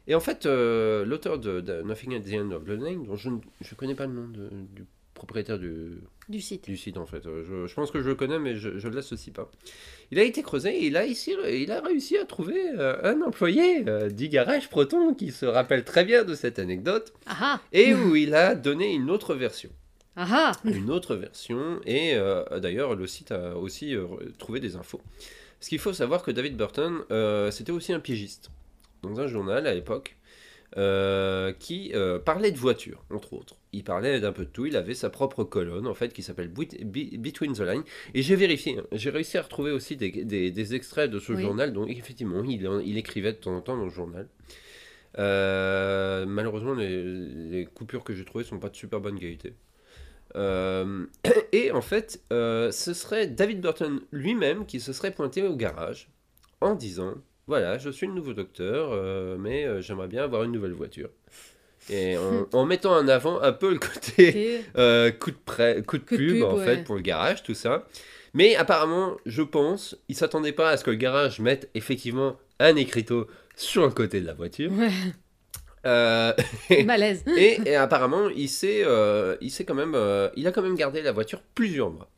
Et en fait, euh, l'auteur de, de Nothing at the End of the Lane, dont je ne connais pas le nom de- du propriétaire du, Du site. du site en fait. Je, je pense que je le connais, mais je, le l'associe pas. Il a été creusé et il a, ici, il a réussi à trouver un employé du garage Proton qui se rappelle très bien de cette anecdote Ah ah et où il a donné une autre version. Ah ah [laughs] Une autre version et euh, d'ailleurs le site a aussi euh, trouvé des infos. Ce qu'il faut savoir que David Burton, euh, c'était aussi un piégiste dans un journal à l'époque qui parlait de voitures, entre autres. Il parlait d'un peu de tout. Il avait sa propre colonne, en fait, qui s'appelle Between the Lines. Et j'ai vérifié. hein. J'ai réussi à retrouver aussi des, des- des extraits de ce Oui. journal. Donc, effectivement, il, écrivait de temps en temps dans le journal. Malheureusement, les, les coupures que j'ai trouvées sont pas de super bonne qualité. Euh, [clears throat] et en fait, euh, ce serait David Burton lui-même qui se serait pointé au garage en disant Voilà, je suis le nouveau docteur, euh, mais j'aimerais bien avoir une nouvelle voiture. Et en, [laughs] en mettant en avant un peu le côté coup, de coup de Coup de pub, pub, en ouais. fait pour le garage, tout ça. Mais apparemment, je pense, il s'attendait pas à ce que le garage mette effectivement un écriteau sur le côté de la voiture. Ouais. Euh, [laughs] Malaise. [laughs] et, et apparemment, il s'est, euh, il s'est quand même, euh, il a quand même gardé la voiture plusieurs mois.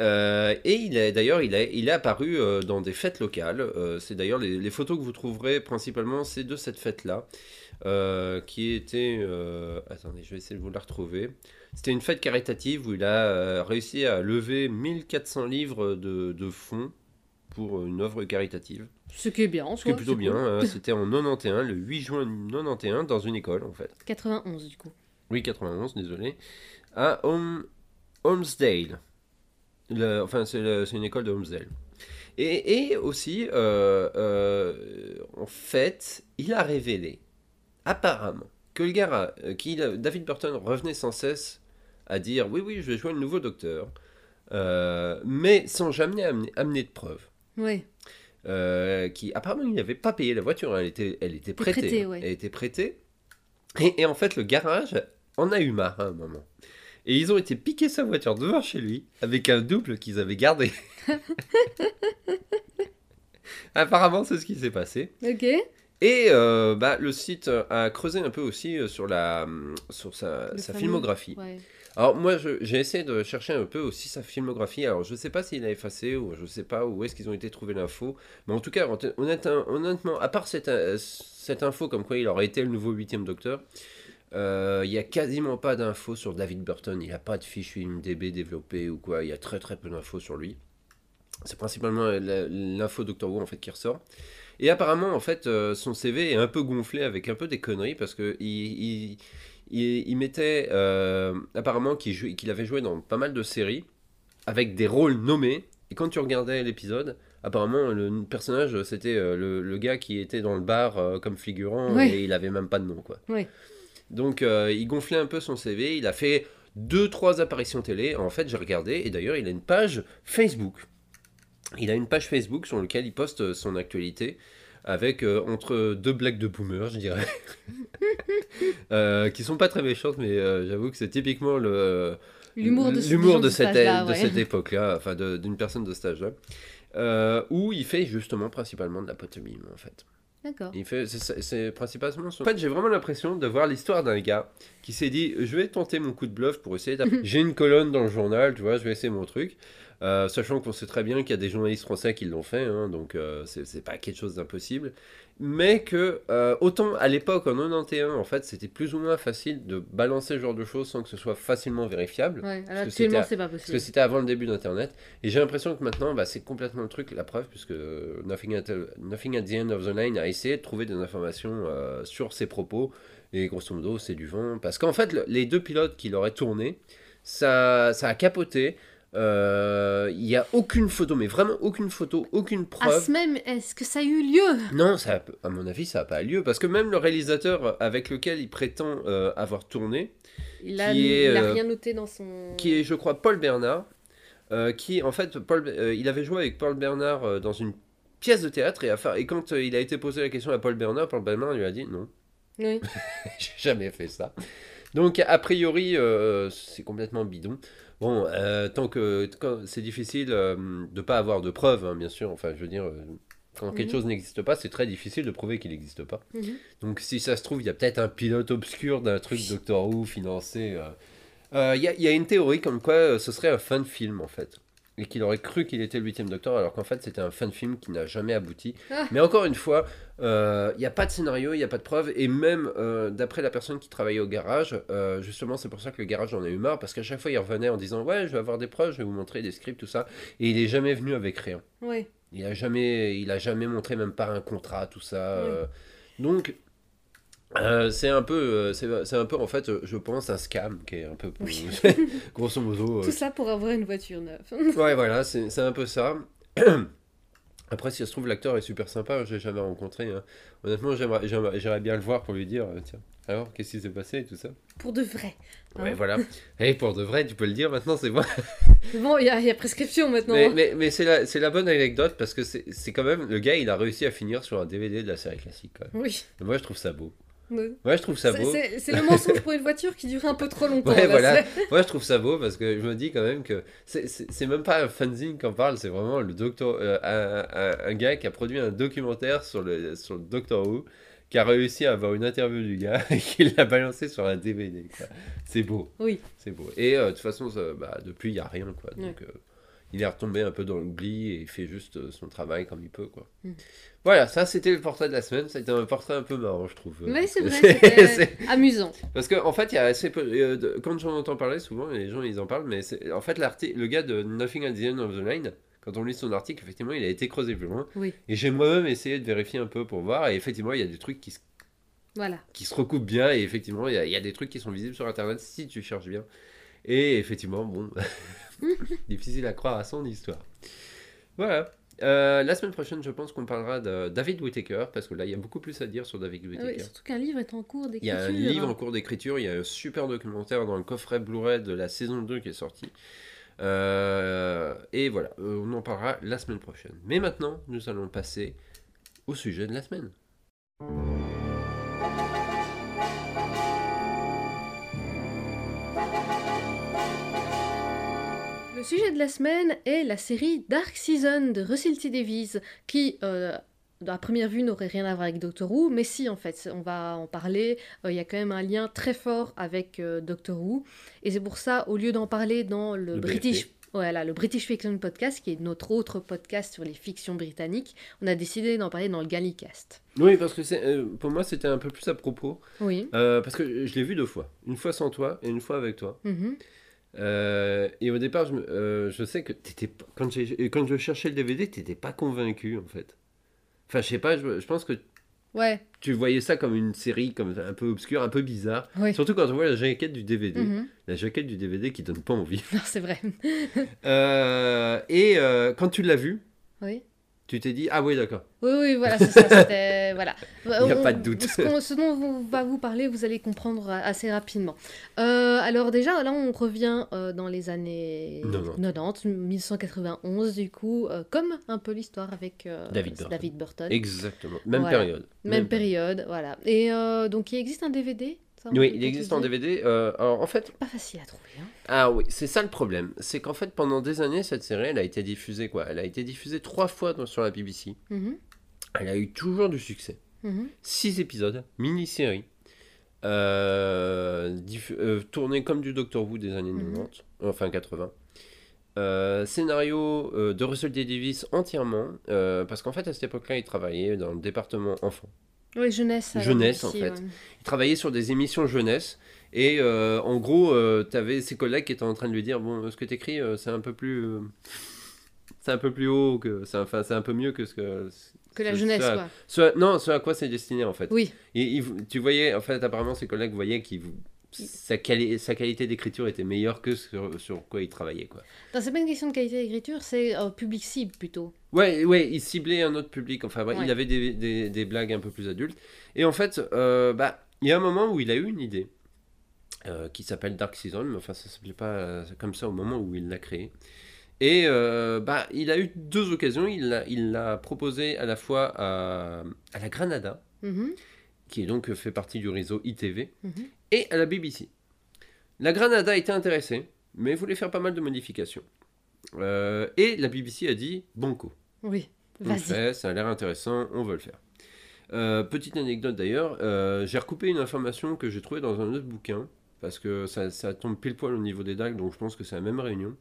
Euh, et il est d'ailleurs, il est, il est apparu euh, dans des fêtes locales. C'est d'ailleurs les, les photos que vous trouverez principalement, c'est de cette fête-là, qui était, attendez, je vais essayer de vous la retrouver. C'était une fête caritative où il a réussi à lever 1400 livres de, de fonds pour une œuvre caritative. Ce qui est bien, en Ce qui est plutôt bien. cool. hein. [laughs] C'était en 91, le 8 juin 91, dans une école en fait. 91 du coup. Oui, 91, désolé. À Hom- Holmesdale. Le- enfin, c'est une école de Holmesdale. Et, et aussi, euh, euh, en fait, il a révélé, apparemment, que le gars, euh, David Burton revenait sans cesse à dire oui, oui, je vais jouer le nouveau docteur, euh, mais sans jamais amener, amener de preuves. Ouais. Euh, qui apparemment il n'avait pas payé la voiture, elle était, elle était prêtée. hein. ouais. Elle était prêtée. Et, et en fait, le garage en a eu marre à un moment. Et ils ont été piquer sa voiture devant chez lui avec un double qu'ils avaient gardé. [laughs] apparemment, c'est ce qui s'est passé. Ok. Et euh, bah, le site a creusé un peu aussi euh, sur, la, sur sa, sa filmographie. Ouais. Alors moi j'ai essayé de chercher un peu aussi sa filmographie. Alors je sais pas s'il a effacé ou je sais pas où est-ce qu'ils ont été trouver l'info. Mais en tout cas honnête- honnêtement, à part cette, euh, cette info comme quoi il aurait été le nouveau huitième docteur, euh, il y a quasiment pas d'infos sur David Burton. Il n'y a pas de fiche IMDB développée ou quoi. Il y a très très peu d'infos sur lui. C'est principalement la- l'info Doctor Who en fait qui ressort. Et apparemment en fait euh, son CV est un peu gonflé avec un peu des conneries parce que il, il- il, il mettait euh, apparemment qu'il avait joué dans pas mal de séries avec des rôles nommés. Et quand tu regardais l'épisode, apparemment le personnage c'était euh, le, le gars qui était dans le bar euh, comme figurant et il avait même pas de nom quoi. Donc euh, il gonflait un peu son CV, il a fait deux trois apparitions télé. En fait j'ai regardé et d'ailleurs il a une page Facebook. Il a une page Facebook sur laquelle il poste son actualité avec euh, entre deux blagues de boomer, je dirais, [laughs] Euh, qui sont pas très méchantes, mais euh, j'avoue que c'est typiquement le L'humour de, ce- cette, de cette [laughs] époque-là, enfin d'une personne de cet âge-là, euh, où il fait justement principalement de la pantomime en fait. D'accord. Il fait, c'est- principalement son... En fait, j'ai vraiment l'impression de voir l'histoire d'un gars qui s'est dit, je vais tenter mon coup de bluff pour essayer d'app- [laughs] J'ai une colonne dans le journal, tu vois, je vais essayer mon truc. Euh, sachant qu'on sait très bien qu'il y a des journalistes français qui l'ont fait, hein, donc euh, c'est pas quelque chose d'impossible. Mais que, euh, autant à l'époque, en 91, en fait, c'était plus ou moins facile de balancer ce genre de choses sans que ce soit facilement vérifiable. Ouais, alors actuellement, c'est pas Parce que possible. c'était avant le début d'Internet. Et j'ai l'impression que maintenant, bah, c'est complètement le truc, la preuve, puisque Nothing at, Nothing at the End of the Line a essayé de trouver des informations sur ses propos. Et grosso modo, c'est du vent. Parce qu'en fait, le- les deux pilotes qu'il aurait tourné, ça, ça a capoté. Euh, Il n'y a aucune photo, mais vraiment aucune photo, aucune À preuve. ce même, est-ce que ça a eu lieu? Non, ça, a- à mon avis, ça n'a pas lieu. Parce que même le réalisateur avec lequel il prétend euh, avoir tourné, Il a, Qui est, il a euh, rien noté dans son. qui est, je crois, Paul Bernard, euh, qui, en fait, Paul, euh, il avait joué avec Paul Bernard euh, dans une pièce de théâtre, et, à faire- et quand euh, il a été posé la question à Paul Bernard, Paul Bernard lui a dit non, Oui. [laughs] j'ai jamais fait ça. Donc, a priori, euh, c'est complètement bidon. Bon, euh, tant que c'est difficile euh, de pas avoir de preuves, hein, bien sûr, enfin, je veux dire, euh, quand quelque Mhm. chose n'existe pas, c'est très difficile de prouver qu'il n'existe pas. Mhm. Donc si ça se trouve, il y a peut-être un pilote obscur d'un truc Doctor Who financé. euh. Il y, y a une théorie comme quoi ce serait un fan film en fait. Et qu'il aurait cru qu'il était le huitième docteur alors qu'en fait c'était un fan film qui n'a jamais abouti. Ah. Mais encore une fois, euh, il n'y a pas de scénario, il n'y a pas de preuve. Et même euh, d'après la personne qui travaillait au garage, euh, justement c'est pour ça que le garage en a eu marre parce qu'à chaque fois il revenait en disant ouais je vais avoir des preuves, je vais vous montrer des scripts, tout ça. Et il est jamais venu avec rien. Oui. Il a jamais, il a jamais montré même pas un contrat, tout ça. euh. Donc, euh, c'est un peu, euh, c'est un peu en fait, euh, je pense un scam qui est un peu, Oui. [laughs] grosso modo. euh, Tout ça pour avoir une voiture neuve. [laughs] Ouais, voilà, c'est un peu ça. [clears throat] Après, si ça se trouve, l'acteur est super sympa, je l'ai jamais rencontré. hein. Honnêtement, j'aimerais bien le voir pour lui dire, tiens, alors, qu'est-ce qui s'est passé et tout ça. pour de vrai. Hein Ouais, voilà. [laughs] Et pour de vrai, tu peux le dire maintenant, c'est bon. Bon, il y, a- il y a prescription maintenant. Mais, hein. mais, mais c'est la, la bonne anecdote parce que c'est c'est quand même, le gars, il a réussi à finir sur un DVD de la série classique. Quand même. Oui. Et Moi, je trouve ça beau. Ouais. Je trouve ça beau. C'est le [laughs] mensonge pour une voiture qui dure un peu trop longtemps. Ouais, là, voilà. Moi, [laughs] je trouve ça beau parce que je me dis quand même que c'est- même pas un fanzine qu'on parle, c'est vraiment le docteur, euh, un, un- un gars qui a produit un documentaire sur le, sur le Doctor Who, qui a réussi à avoir une interview du gars [laughs] et qui l'a balancé sur un DVD. C'est beau. Oui. C'est beau. Et euh, de toute façon, ça- bah, depuis, il n'y a rien. Quoi. Ouais. Donc, euh, il est retombé un peu dans l'oubli et il fait juste euh, son travail comme il peut. Quoi. Mm. Voilà, ça c'était le portrait de la semaine. C'était un portrait un peu marrant, je trouve. Oui, c'est vrai, [laughs] C'est- c'était amusant. parce qu'en en fait, il y a assez peu. euh, quand j'en entends parler, souvent, les gens ils en parlent, mais c'est- en fait, le gars de Nothing at the End of the Line, quand on lit son article, effectivement, il a été creusé plus loin. Oui. Et j'ai moi-même essayé de vérifier un peu pour voir, et effectivement, il y a des trucs qui se, Voilà. qui se recoupent bien, et effectivement, il y, a, il y a des trucs qui sont visibles sur Internet si tu cherches bien. Et effectivement, bon, [laughs] [laughs] difficile à croire à son histoire. Voilà. Euh, la semaine prochaine, je pense qu'on parlera de David Whittaker, parce que là, il y a beaucoup plus à dire sur David Ah Whittaker. oui, surtout qu'un livre est en cours Il y a d'écriture. un livre en hein. cours d'écriture, il y a un super documentaire dans le coffret Blu-ray de la saison 2 qui est sorti. Euh, et voilà, euh, on en parlera la semaine prochaine. Mais maintenant, nous allons passer au sujet de la semaine. Le sujet de la semaine est la série Dark Season de Russell T Davies, qui, euh, à première vue, n'aurait rien à voir avec Doctor Who, mais si, en fait, on va en parler. Euh, Il y a quand même un lien très fort avec euh, Doctor Who, et c'est pour ça, au lieu d'en parler dans le, Le British... BFP. Voilà, le British Fiction Podcast, qui est notre autre podcast sur les fictions britanniques, on a décidé d'en parler dans le Gallicast. Oui, parce que euh, pour moi, c'était un peu plus à propos. Oui. euh, parce que je l'ai vu deux fois. Une fois sans toi et une fois avec toi. Mhm. Euh, et au départ, je, euh, je sais que t'étais pas- quand, quand je cherchais le DVD, t'étais pas convaincu en fait. Enfin, je sais pas, je, je pense que Ouais. Tu voyais ça comme une série comme un peu obscure, un peu bizarre. Oui. Surtout quand on voit la jaquette du DVD. Mhm. La jaquette du DVD qui donne pas envie. [laughs] Non, c'est vrai. Euh, et quand tu l'as vu, Oui. Tu t'es dit ah oui d'accord. Oui, oui, voilà, c'est ça. C'était [laughs] voilà. Il y a On- pas de doute. Ce, dont on va vous parler, vous allez comprendre assez rapidement. Euh, alors déjà, là, on revient euh, dans les années 90. 90, 1191 du coup, euh, comme un peu l'histoire avec David Burton. David Burton. Exactement. Même Voilà. période. Même période, voilà. Et donc, il existe un DVD ça, Oui, il existe en DVD. euh, alors en fait, Pas facile à trouver. Hein. ah oui, c'est ça le problème. C'est qu'en fait pendant des années cette série, elle a été diffusée quoi Elle a été diffusée trois fois dans- sur la BBC. Mhm, Elle a eu toujours du succès. mhm. Six épisodes, mini-série, euh, euh, tournée comme du Doctor Who des années Mhm. 90, enfin 80. Euh, scénario euh, de Russell T. Davis entièrement, euh, parce qu'en fait à cette époque-là, il travaillait dans le département enfants. Oui, jeunesse. Jeunesse, en fait. ouais. Il travaillait sur des émissions jeunesse. Et euh, en gros, tu avais ses collègues qui étaient en train de lui dire Bon, ce que tu écris, c'est un peu plus. euh, c'est un peu plus haut, que c'est enfin, c'est un peu mieux que ce que. Que la ce- jeunesse, ce à- quoi. ce à- non, ce à quoi c'est destiné en fait. Oui, Et il- tu voyais, en fait, apparemment, ses collègues voyaient que sa, quali- sa qualité d'écriture était meilleure que sur, sur quoi il travaillait. Quoi. Non, c'est pas une question de qualité d'écriture, c'est euh, public cible plutôt. Ouais, ouais, il ciblait un autre public. Enfin, ouais, Ouais. il avait des, des, des blagues un peu plus adultes. Et en fait, euh, bah, il y a un moment où il a eu une idée euh, qui s'appelle Dark Season, mais enfin, ça s'appelait pas euh, comme ça au moment où il l'a créé. Et bah, il a eu deux occasions. Il l'a proposé à la fois à, à la Granada, Mhm, qui est donc fait partie du réseau ITV, mhm. Et à la BBC. La Granada était intéressée, mais voulait faire pas mal de modifications. Euh, et la BBC a dit Banco. Oui, vas-y. ça a l'air intéressant, on veut le faire. Euh, petite anecdote d'ailleurs, euh, j'ai recoupé une information que j'ai trouvée dans un autre bouquin, parce que ça, ça tombe pile poil au niveau des dagues, donc je pense que c'est la même réunion.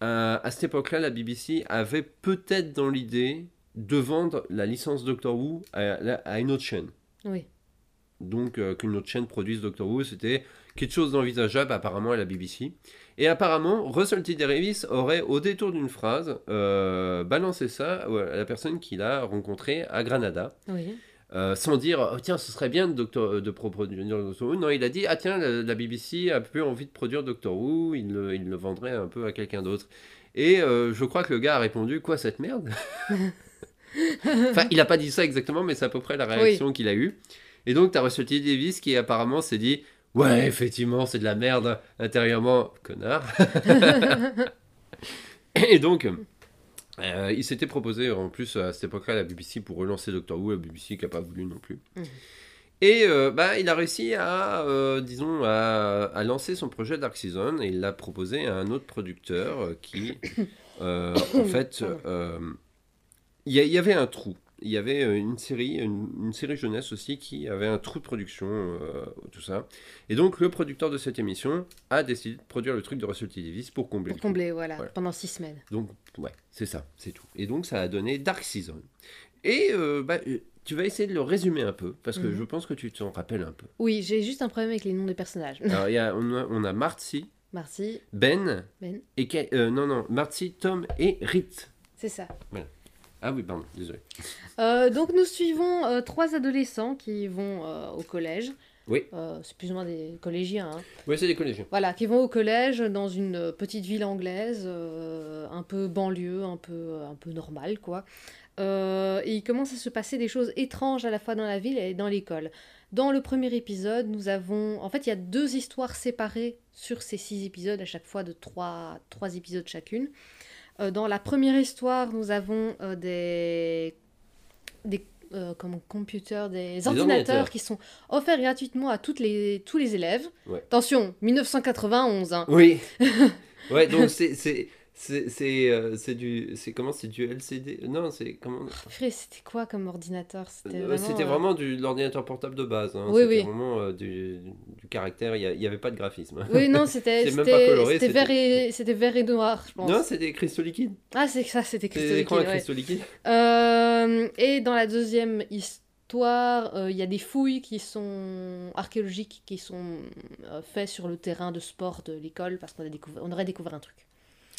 À cette époque-là, la BBC avait peut-être dans l'idée de vendre la licence Doctor Who à, à une autre chaîne. Oui. Donc euh, qu'une autre chaîne produise Doctor Who, c'était quelque chose d'envisageable apparemment à la BBC. Et apparemment, Russell T. Davies aurait, au détour d'une phrase, euh, balancé ça à la personne qu'il a rencontrée à Granada, Oui. euh, sans dire oh, tiens, ce serait bien de, Doctor, de pro- produire Doctor Who. Non, il a dit ah tiens, la, la BBC a plus envie de produire Doctor Who, il le, il le vendrait un peu à quelqu'un d'autre. Et euh, je crois que le gars a répondu quoi cette merde? [laughs] Enfin, il a pas dit ça exactement, mais c'est à peu près la réaction qu'il a eue. Et donc, tu as Russell T. Davis qui apparemment s'est dit Ouais, effectivement, c'est de la merde intérieurement, connard. [laughs] Et donc, euh, il s'était proposé en plus à cette époque-là à la BBC pour relancer Doctor Who, la BBC qui n'a pas voulu non plus. Mhm. Et euh, bah, il a réussi à, euh, disons, à, à lancer son projet Dark Season et il l'a proposé à un autre producteur qui, en [coughs] fait, y, il y avait un trou. Il y avait euh, une série, une, une série jeunesse aussi qui avait un trou de production, euh, tout ça. Et donc le producteur de cette émission a décidé de produire le truc de Russell T Davies pour combler. Pour combler, voilà, Voilà. pendant six semaines. Donc ouais, c'est ça, c'est tout. Et donc ça a donné Dark Season. Et euh, bah, tu vas essayer de le résumer un peu parce que Mhm. je pense que tu t'en rappelles un peu. Oui, j'ai juste un problème avec les noms des personnages. [laughs] Alors y a, on a, on a Marcy, Marcy, Ben, Ben, et euh, non non Marcy, Tom et Rit. c'est ça. Ah oui pardon, désolé. Euh, donc nous suivons euh, trois adolescents qui vont euh, au collège. Oui. C'est plus ou moins des collégiens. hein. Ouais c'est des collégiens. Voilà, qui vont au collège dans une petite ville anglaise, euh, un peu banlieue, un peu, un peu normale, quoi. Euh, et il commence à se passer des choses étranges à la fois dans la ville et dans l'école. Dans le premier épisode, nous avons... En fait, il y a deux histoires séparées sur ces six épisodes, à chaque fois de trois, trois épisodes chacune. Euh, dans la première histoire, nous avons euh, des... des euh, comment, computers, des, ordinateurs, ordinateurs. qui sont offerts gratuitement à toutes les, tous les élèves. Ouais. Attention, 1991. Hein. Oui. [laughs] ouais donc c'est c'est euh, c'est du c'est comment c'est du LCD non c'est comment? C'était quoi comme ordinateur? C'était Euh, vraiment, C'était euh, vraiment du, de l'ordinateur portable de base. hein. Oui, C'était oui. vraiment du, du caractère. Il n'y avait pas de graphisme. Oui, non, [laughs] c'était c'était- c'était c'était- vert, et... c'était vert et noir, je pense. Non, des cristaux liquides. Ah, c'est ça, c'était C'est Crystal des écrans à Liquid, ouais. cristaux liquides. Euh, et dans la deuxième histoire, euh, il y a des fouilles qui sont archéologiques qui sont euh, faites sur le terrain de sport de l'école parce qu'on a découvert, on aurait découvert un truc.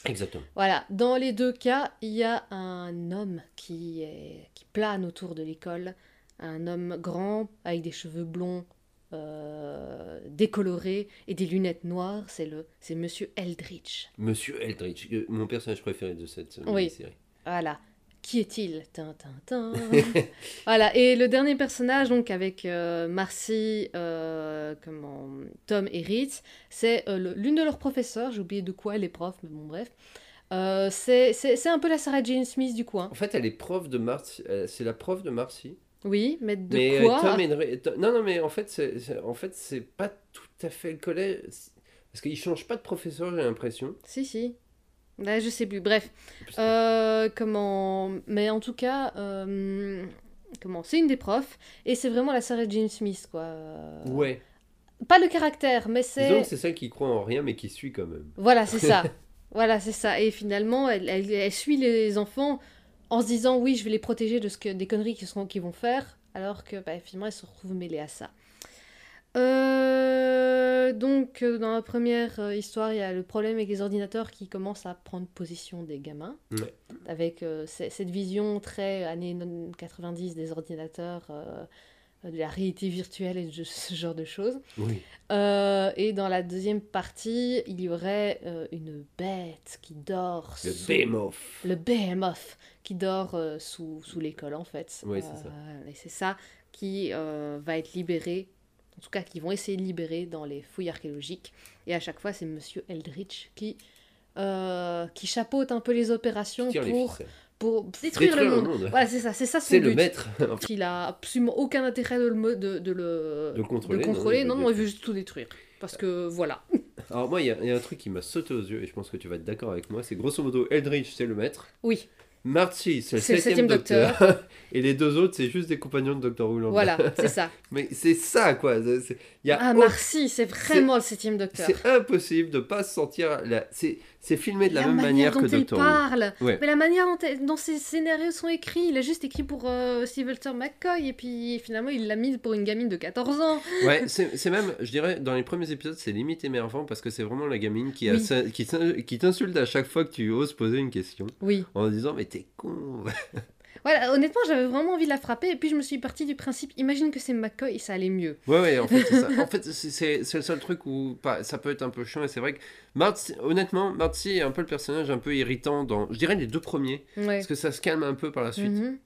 Exactement. Voilà, dans les deux cas, il y a un homme qui, est, qui plane autour de l'école, un homme grand avec des cheveux blonds euh, décolorés et des lunettes noires. C'est le, c'est Monsieur Eldritch. Monsieur Eldritch, euh, mon personnage préféré de cette Oui. série. Voilà. Qui est-il Tin, tin, tin. [laughs] Voilà. Et le dernier personnage, donc avec euh, Marcy, euh, comment, Tom et Ritz, c'est euh, le- l'une de leurs professeurs. J'ai oublié de quoi elle est prof, mais bon, bref. C'est c'est- c'est un peu la Sarah Jane Smith du coin. En fait, elle est prof de Marcy. C'est la prof de Marcy. Oui, mais de mais quoi Tom et Tom- Non, non, mais en fait, c'est c'est- en fait, c'est pas tout à fait le collège. Parce qu'il change pas de professeur, j'ai l'impression. Si, si. Là, je sais plus. Bref. Euh, comment... Mais en tout cas, euh, comment... c'est une des profs. Et c'est vraiment la Sarah Jane Smith, quoi. Ouais. Pas le caractère, mais Disons c'est... que c'est celle qui croit en rien, mais qui suit quand même. Voilà, c'est ça. [laughs] voilà, c'est ça. Et finalement, elle, elle- elle suit les enfants en se disant, oui, je vais les protéger de ce que, des conneries qu'ils vont faire, alors que bah, finalement, elle se retrouve mêlée à ça. Euh, donc, euh, dans la première euh, histoire, il y a le problème avec les ordinateurs qui commencent à prendre position des gamins, avec euh, ce- cette vision très années 90 des ordinateurs, euh, de la réalité virtuelle et de ce genre de choses. Oui. Euh, et dans la deuxième partie, il y aurait euh, une bête qui dort Le sous... Behemoth. Le behemoth qui dort euh, sous, sous l'école en fait. Oui, c'est ça. Euh, Et c'est ça qui euh, va être libéré, en tout cas qui vont essayer de libérer dans les fouilles archéologiques. Et à chaque fois, c'est Monsieur Eldritch qui, euh, qui chapeaute un peu les opérations les pour, pour détruire, Détruire le le monde. monde. Voilà, c'est ça, c'est ça son C'est le maître. Il a absolument aucun intérêt de le, de, de le, De contrôler, de non, contrôler. il veut Non, non, il veut juste tout détruire. Parce que voilà. [laughs] Alors moi, il y, y a un truc qui m'a sauté aux yeux, et je pense que tu vas être d'accord avec moi, c'est grosso modo, Eldritch, c'est le maître. Oui, Marcy, c'est le septième septième docteur. [laughs] et les deux autres, c'est juste des compagnons de Docteur Who. voilà, c'est ça. [laughs] Mais c'est ça, quoi. Y a Ah, Marcy, c'est vraiment le septième docteur. C'est impossible de pas se sentir. La... C'est filmé de la, la même manière, dont que Doctor Who. parle, Ouais. mais la manière dont, dont ses scénarios sont écrits, il a juste écrit pour euh, Sylvester McCoy et puis finalement il l'a mis pour une gamine de 14 ans. [laughs] Ouais, [laughs] c'est même, je dirais, dans les premiers épisodes, c'est limite émerveillant parce que c'est vraiment la gamine qui, a Oui. ça- qui, s'in- qui t'insulte à chaque fois que tu oses poser une question Oui. en disant Mais t'es con [laughs] Voilà, honnêtement, j'avais vraiment envie de la frapper et puis je me suis partie du principe, imagine que c'est McCoy, ça allait mieux. Ouais, ouais, en fait, c'est ça. [laughs] En fait, c'est- le seul truc où pas, ça peut être un peu chiant et c'est vrai que Marty, honnêtement, Marty est un peu le personnage un peu irritant dans, je dirais, les deux premiers Ouais. parce que ça se calme un peu par la suite. Mhm.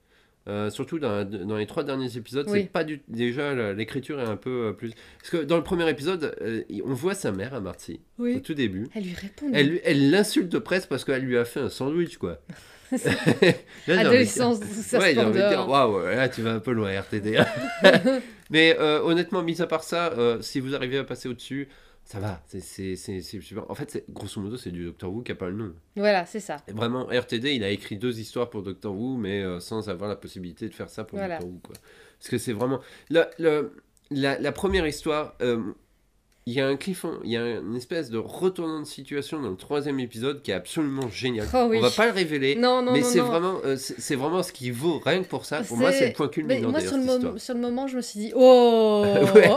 Euh, surtout dans, dans les trois derniers épisodes, Oui. c'est pas du déjà l'écriture est un peu euh, plus parce que dans le premier épisode, euh, on voit sa mère à Marty au tout début. Elle lui répond. Elle l'insulte presque parce qu'elle lui a fait un sandwich quoi. [laughs] [laughs] Là, Adolescence sa Ouais, dire, waouh, là tu vas un peu loin RTD. [laughs] Mais honnêtement, mis à part ça, si vous arrivez à passer au-dessus, ça va. C'est super. En fait, grosso modo, c'est du Doctor Who qui a pas le nom. Voilà, c'est ça. Et vraiment, RTD, il a écrit deux histoires pour Doctor Who, mais euh, sans avoir la possibilité de faire ça pour Voilà. Doctor Who. Quoi. Parce que c'est vraiment. La, la, la, la première histoire, euh, il y a un cliffhanger, il y a une espèce de retournement de situation dans le troisième épisode qui est absolument génial. Oh oui. On va pas le révéler. Non, non, mais c'est vraiment, euh, c'est vraiment ce qui vaut rien que pour ça. Pour moi, C'est- le point culminant moi, sur le, cette histoire. sur le moment, je me suis dit, [laughs] oh Ouais.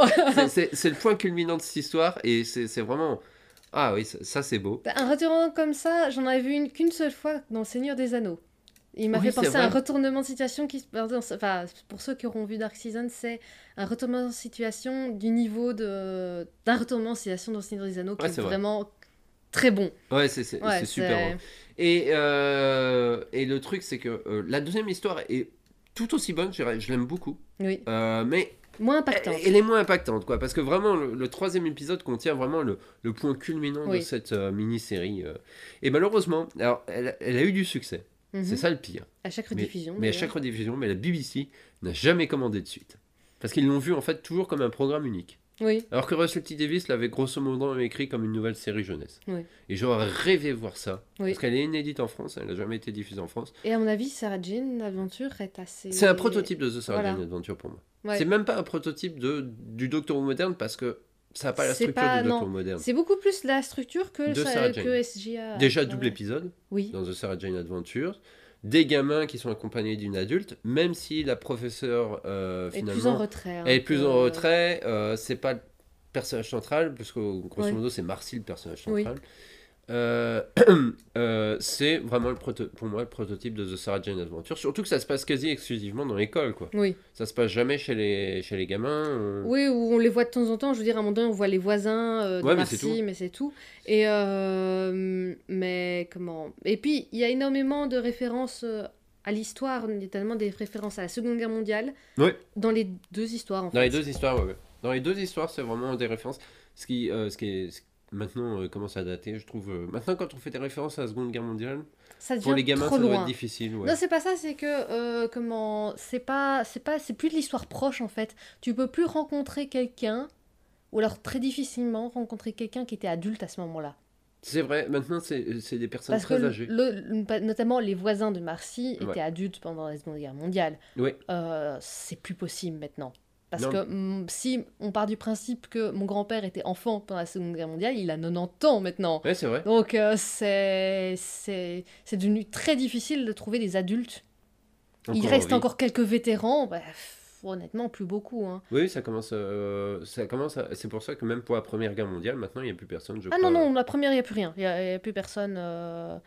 C'est- le point culminant de cette histoire et c'est vraiment. Ah oui, ça, ça, c'est beau. Un retournement comme ça, j'en avais vu une qu'une seule fois dans Seigneur des Anneaux. Il m'a Oui, fait penser à un retournement de situation qui se pardon, enfin pour ceux qui auront vu Dark Season, c'est un retournement de situation du niveau de d'un retournement de situation dans Seigneur des Anneaux qui Ouais, est, vrai. vraiment très bon. Ouais, c'est Ouais, super. bon. Et, euh, et le truc, c'est que euh, la deuxième histoire est tout aussi bonne, je, je l'aime beaucoup. Oui, Euh, mais moins elle, impactant. elle est moins impactante, quoi. Parce que vraiment, le, le troisième épisode contient vraiment le, le point culminant de cette euh, mini-série. euh. Et malheureusement, alors, elle, elle a eu du succès. Mhm. C'est ça le pire. À chaque rediffusion. mais à chaque rediffusion, mais la BBC n'a jamais commandé de suite. Parce qu'ils l'ont vu en fait toujours comme un programme unique. Oui, Alors que Russell T Davis l'avait grosso modo écrit comme une nouvelle série jeunesse. Oui. Et j'aurais rêvé voir ça. Oui. Parce qu'elle est inédite en France, elle n'a jamais été diffusée en France. et à mon avis, Sarah Jane Aventure est assez. C'est un prototype de The Sarah Voilà. Jane Adventure pour moi. Ouais. C'est même pas un prototype de, du Doctor Who moderne parce que ça n'a pas la C'est structure pas- du non. Moderne. C'est beaucoup plus la structure que, De ça- que SGA. Déjà double épisode Oui. dans The Sarah Jane Adventure. Des gamins qui sont accompagnés d'une adulte, même si la professeure euh, finalement plus en retrait. Elle est plus en retrait, euh, c'est pas le personnage central, puisque grosso Ouais. modo c'est Marcy le personnage Oui. central. euh, [clears throat] c'est vraiment le proto- pour moi le prototype de The Sarah Jane Adventure. Surtout que ça se passe quasi exclusivement dans l'école, quoi. Oui. Ça se passe jamais chez les, chez les gamins. on- Oui, où on les voit de temps en temps. Je veux dire, à un moment donné, on voit les voisins euh, de Ouais, mais c'est Marcy, tout. mais c'est tout. Et euh, mais comment? Et puis, il y a énormément de références euh, à l'histoire, notamment des références à la Seconde Guerre mondiale. Ouais. Dans les deux histoires, en Dans fait. les deux histoires, ouais, ouais. Dans les deux histoires, c'est vraiment des références. Ce qui, euh, ce qui est, maintenant euh, commence à dater, je trouve. euh, maintenant, quand on fait des références à la Seconde Guerre mondiale, Ça pour les gamins, trop ça doit loin. être difficile. Ouais. Non, c'est pas ça, c'est que euh, comment c'est pas c'est pas c'est plus de l'histoire proche en fait. Tu peux plus rencontrer quelqu'un ou alors très difficilement rencontrer quelqu'un qui était adulte à ce moment-là. C'est vrai, maintenant, c'est c'est des personnes Parce que très âgées. le- le- notamment les voisins de Marcy étaient Ouais. adultes pendant la Seconde Guerre mondiale. Oui. Euh, c'est plus possible maintenant. Parce Non. que mm, si on part du principe que mon grand-père était enfant pendant la Seconde Guerre mondiale, il a 90 ans maintenant. Ouais, c'est vrai. Donc euh, c'est c'est c'est devenu très difficile de trouver des adultes. Il Encore reste en vie. encore quelques vétérans, bah, honnêtement plus beaucoup. hein. Oui, ça commence. euh, ça commence. à- C'est pour ça que même pour la Première Guerre mondiale, maintenant, il n'y a plus personne. Je Ah crois. non, non, la première, il n'y a plus rien. Il n'y il a plus personne. euh,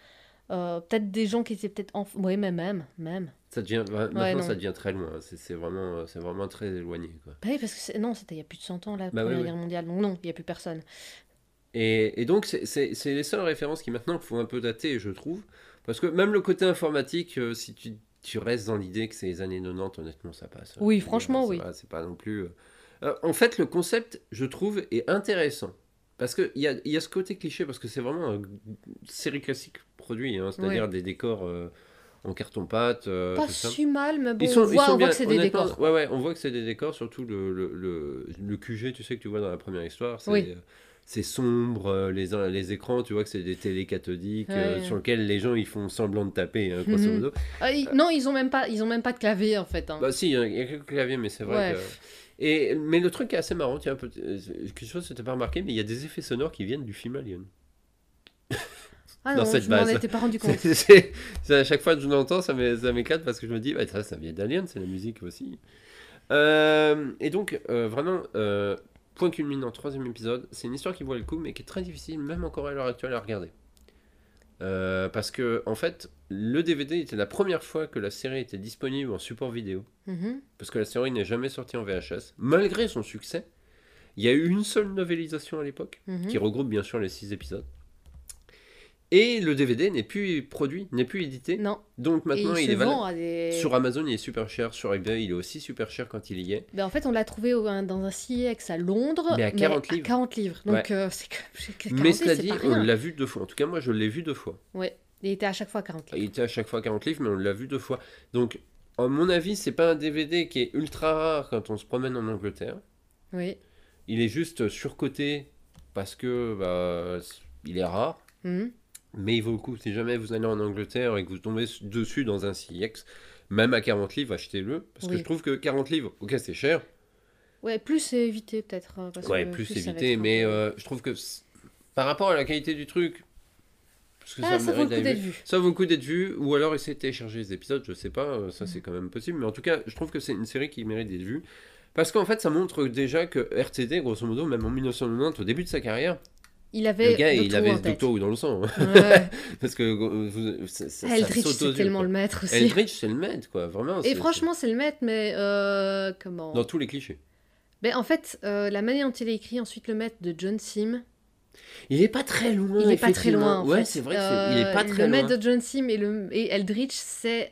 euh, peut-être des gens qui étaient peut-être enfants. Oui, mais même, même. Ça devient, ouais, maintenant, Ouais, ça devient très loin. C'est c'est vraiment, euh, c'est vraiment très éloigné. Quoi. Bah oui, parce que non, c'était il y a plus de 100 ans, la Bah Première oui, oui. Guerre mondiale. Donc non, il n'y a plus personne. Et, et donc, c'est- les seules références qui maintenant font un peu dater, je trouve. Parce que même le côté informatique, euh, si tu, tu restes dans l'idée que c'est les années 90, honnêtement, ça passe. Oui, veux dire, franchement, oui. C'est pas non plus. euh, en fait, le concept, je trouve, est intéressant. Parce qu'il y a, y a ce côté cliché, parce que c'est vraiment une série classique produit, hein, c'est-à-dire des décors euh, en carton-pâte. euh, Pas si mal, mais bon, Ils sont, on voit, on que c'est des décors. Ouais, ouais, on voit que c'est des décors, surtout le, le, le, le QG, tu sais, que tu vois dans la première histoire. C'est, Oui. euh, c'est sombre, les, les écrans, tu vois que c'est des télés cathodiques euh, Ouais. sur lesquels les gens ils font semblant de taper, hein, grosso Mhm. modo. Ah, ils- non, ils ont même pas, ils ont même pas de clavier en fait. hein. Bah si, il y a- il y a quelques claviers, mais c'est vrai Ouais. que... Et, mais le truc qui est assez marrant, tiens, quelque chose que tu pas remarqué, mais il y a des effets sonores qui viennent du film Alien. Ah dans non, cette je m'en base. étais pas rendu [laughs] compte. C'est à chaque fois que je l'entends, ça m'é- ça m'éclate parce que je me dis, ouais, ça, ça vient d'Alien, c'est la musique aussi. Euh, et donc, euh, vraiment, euh, point culminant, troisième épisode, c'est une histoire qui vaut le coup, mais qui est très difficile, même encore à l'heure actuelle, à regarder. Parce que, en fait, le DVD était la première fois que la série était disponible en support vidéo. Mhm. Parce que la série n'est jamais sortie en VHS. Malgré son succès, il y a eu une seule novélisation à l'époque Mhm. qui regroupe bien sûr les six épisodes. Et le DVD n'est plus produit, n'est plus édité. Non, Donc maintenant, il, est valable. à des. Sur Amazon, il est super cher. Sur eBay, il est aussi super cher quand il y est. Ben, en fait, on l'a trouvé au- dans un CX à Londres. Mais à 40 livres. 40 livres. Donc, euh, c'est que. c'est que 40 Mais cela dit, on l'a vu deux fois. En tout cas, moi, je l'ai vu deux fois. Ouais, il était à chaque fois à 40 livres. Il était à chaque fois 40 livres, mais on l'a vu deux fois. Donc, à mon avis, c'est pas un DVD qui est ultra rare quand on se promène en Angleterre. Oui. Il est juste surcoté parce que bah, il est rare. Mhm. Mais il vaut le coup. Si jamais vous allez en Angleterre et que vous tombez dessus dans un CX, même à 40 livres, achetez-le. Parce que je trouve que 40 livres, ok, c'est cher. Ouais, plus c'est évité peut-être. parce Ouais, que plus ça être un Mais euh, je trouve que par rapport à la qualité du truc, parce que Ah, ça vaut le coup d'être vu. vu. Ça vaut le coup d'être vu, ou alors essayer de télécharger les épisodes, je sais pas, euh, ça Mm. c'est quand même possible, mais en tout cas, je trouve que c'est une série qui mérite d'être vue. Parce qu'en fait, ça montre déjà que RTD, grosso modo, même en 1990, au début de sa carrière, Il avait le gars, le il avait. Doctor Who dans le sang. Ouais. [laughs] Parce que euh, ça, ça, Eldritch, c'est tellement quoi. le maître aussi. Eldritch, c'est le maître, quoi, vraiment. Et franchement, c'est le maître, mais euh, comment Dans tous les clichés. Ben, En fait, euh, la manière dont il est écrit, ensuite le maître de John Sim, Il est pas très loin. il est pas très loin. En ouais, c'est vrai il est pas très Le loin. maître de John Sim et, le, et Eldritch, c'est.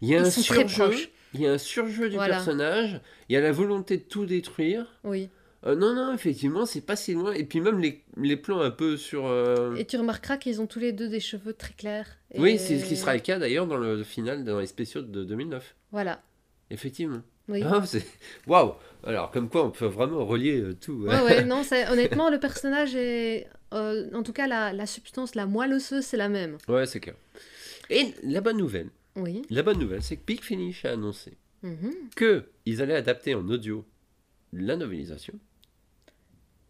Il y a ils un surjeu. Il y a un surjeu du Voilà. personnage. Il y a la volonté de tout détruire. Oui. Euh, non, non, effectivement, c'est pas si loin. Et puis même les, les plans un peu sur. euh, Et tu remarqueras qu'ils ont tous les deux des cheveux très clairs. Et- Oui, c'est ce qui sera le cas d'ailleurs dans le final, dans les spéciaux de 2009. Voilà. Effectivement. Oui. Ah, [laughs] waouh. Alors comme quoi, on peut vraiment relier euh, tout. Ouais, ouais, [laughs] non, honnêtement, le personnage est. en tout cas, la, la substance, la moelle osseuse, c'est la même. Ouais, c'est clair. Et la bonne nouvelle, Oui. la bonne nouvelle, c'est que Big Finish a annoncé Mhm. que ils allaient adapter en audio la novélisation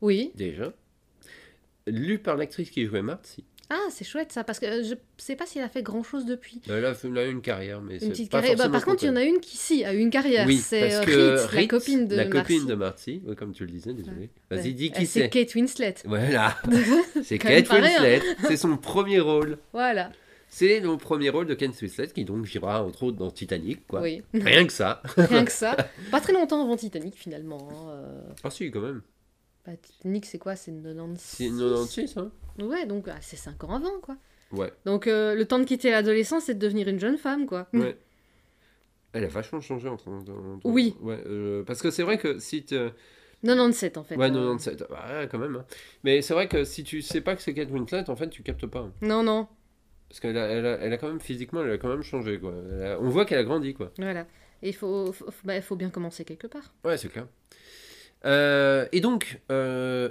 Oui. déjà, lu par l'actrice qui jouait Marcy. Ah, c'est chouette ça, parce que euh, je sais pas s'il a fait grand chose depuis. Elle a, elle a une carrière, mais Une petite pas carrière. Bah, par contre, il y en a une qui, si, a eu une carrière. Oui, c'est euh, Reed, la copine de la copine de Marty, comme tu le disais, désolé. Vas-y, dis Euh, qui C'est c'est. Kate Winslet. Voilà, [laughs] c'est Kate. Winslet. C'est son premier rôle. Voilà, C'est le premier rôle de Kate Winslet qui donc gira entre autres dans Titanic, quoi. oui. Rien que ça. Rien que ça. Pas très longtemps avant Titanic finalement. hein, euh. Ah si, quand même. Bah, Titanic, c'est quoi? C'est 96 C'est 96, hein Ouais, donc ah, c'est 5 ans avant, quoi. Ouais, Donc euh, le temps de quitter l'adolescence, c'est de devenir une jeune femme, quoi. ouais. [laughs] Elle a vachement changé entre. entre- entre- Oui. Ouais, euh, parce que c'est vrai que si tu. 97 en fait. Ouais, euh. 97. Ouais, quand même. hein. Mais c'est vrai que si tu sais pas que c'est Kate Winslet, en fait, tu captes pas. Non, non, Parce qu'elle a, elle a, elle a quand même physiquement, elle a quand même changé, quoi. A- on voit qu'elle a grandi, quoi. voilà. Et il faut, faut, faut- bah, faut bien commencer quelque part. Ouais, c'est clair. Euh, et donc, euh,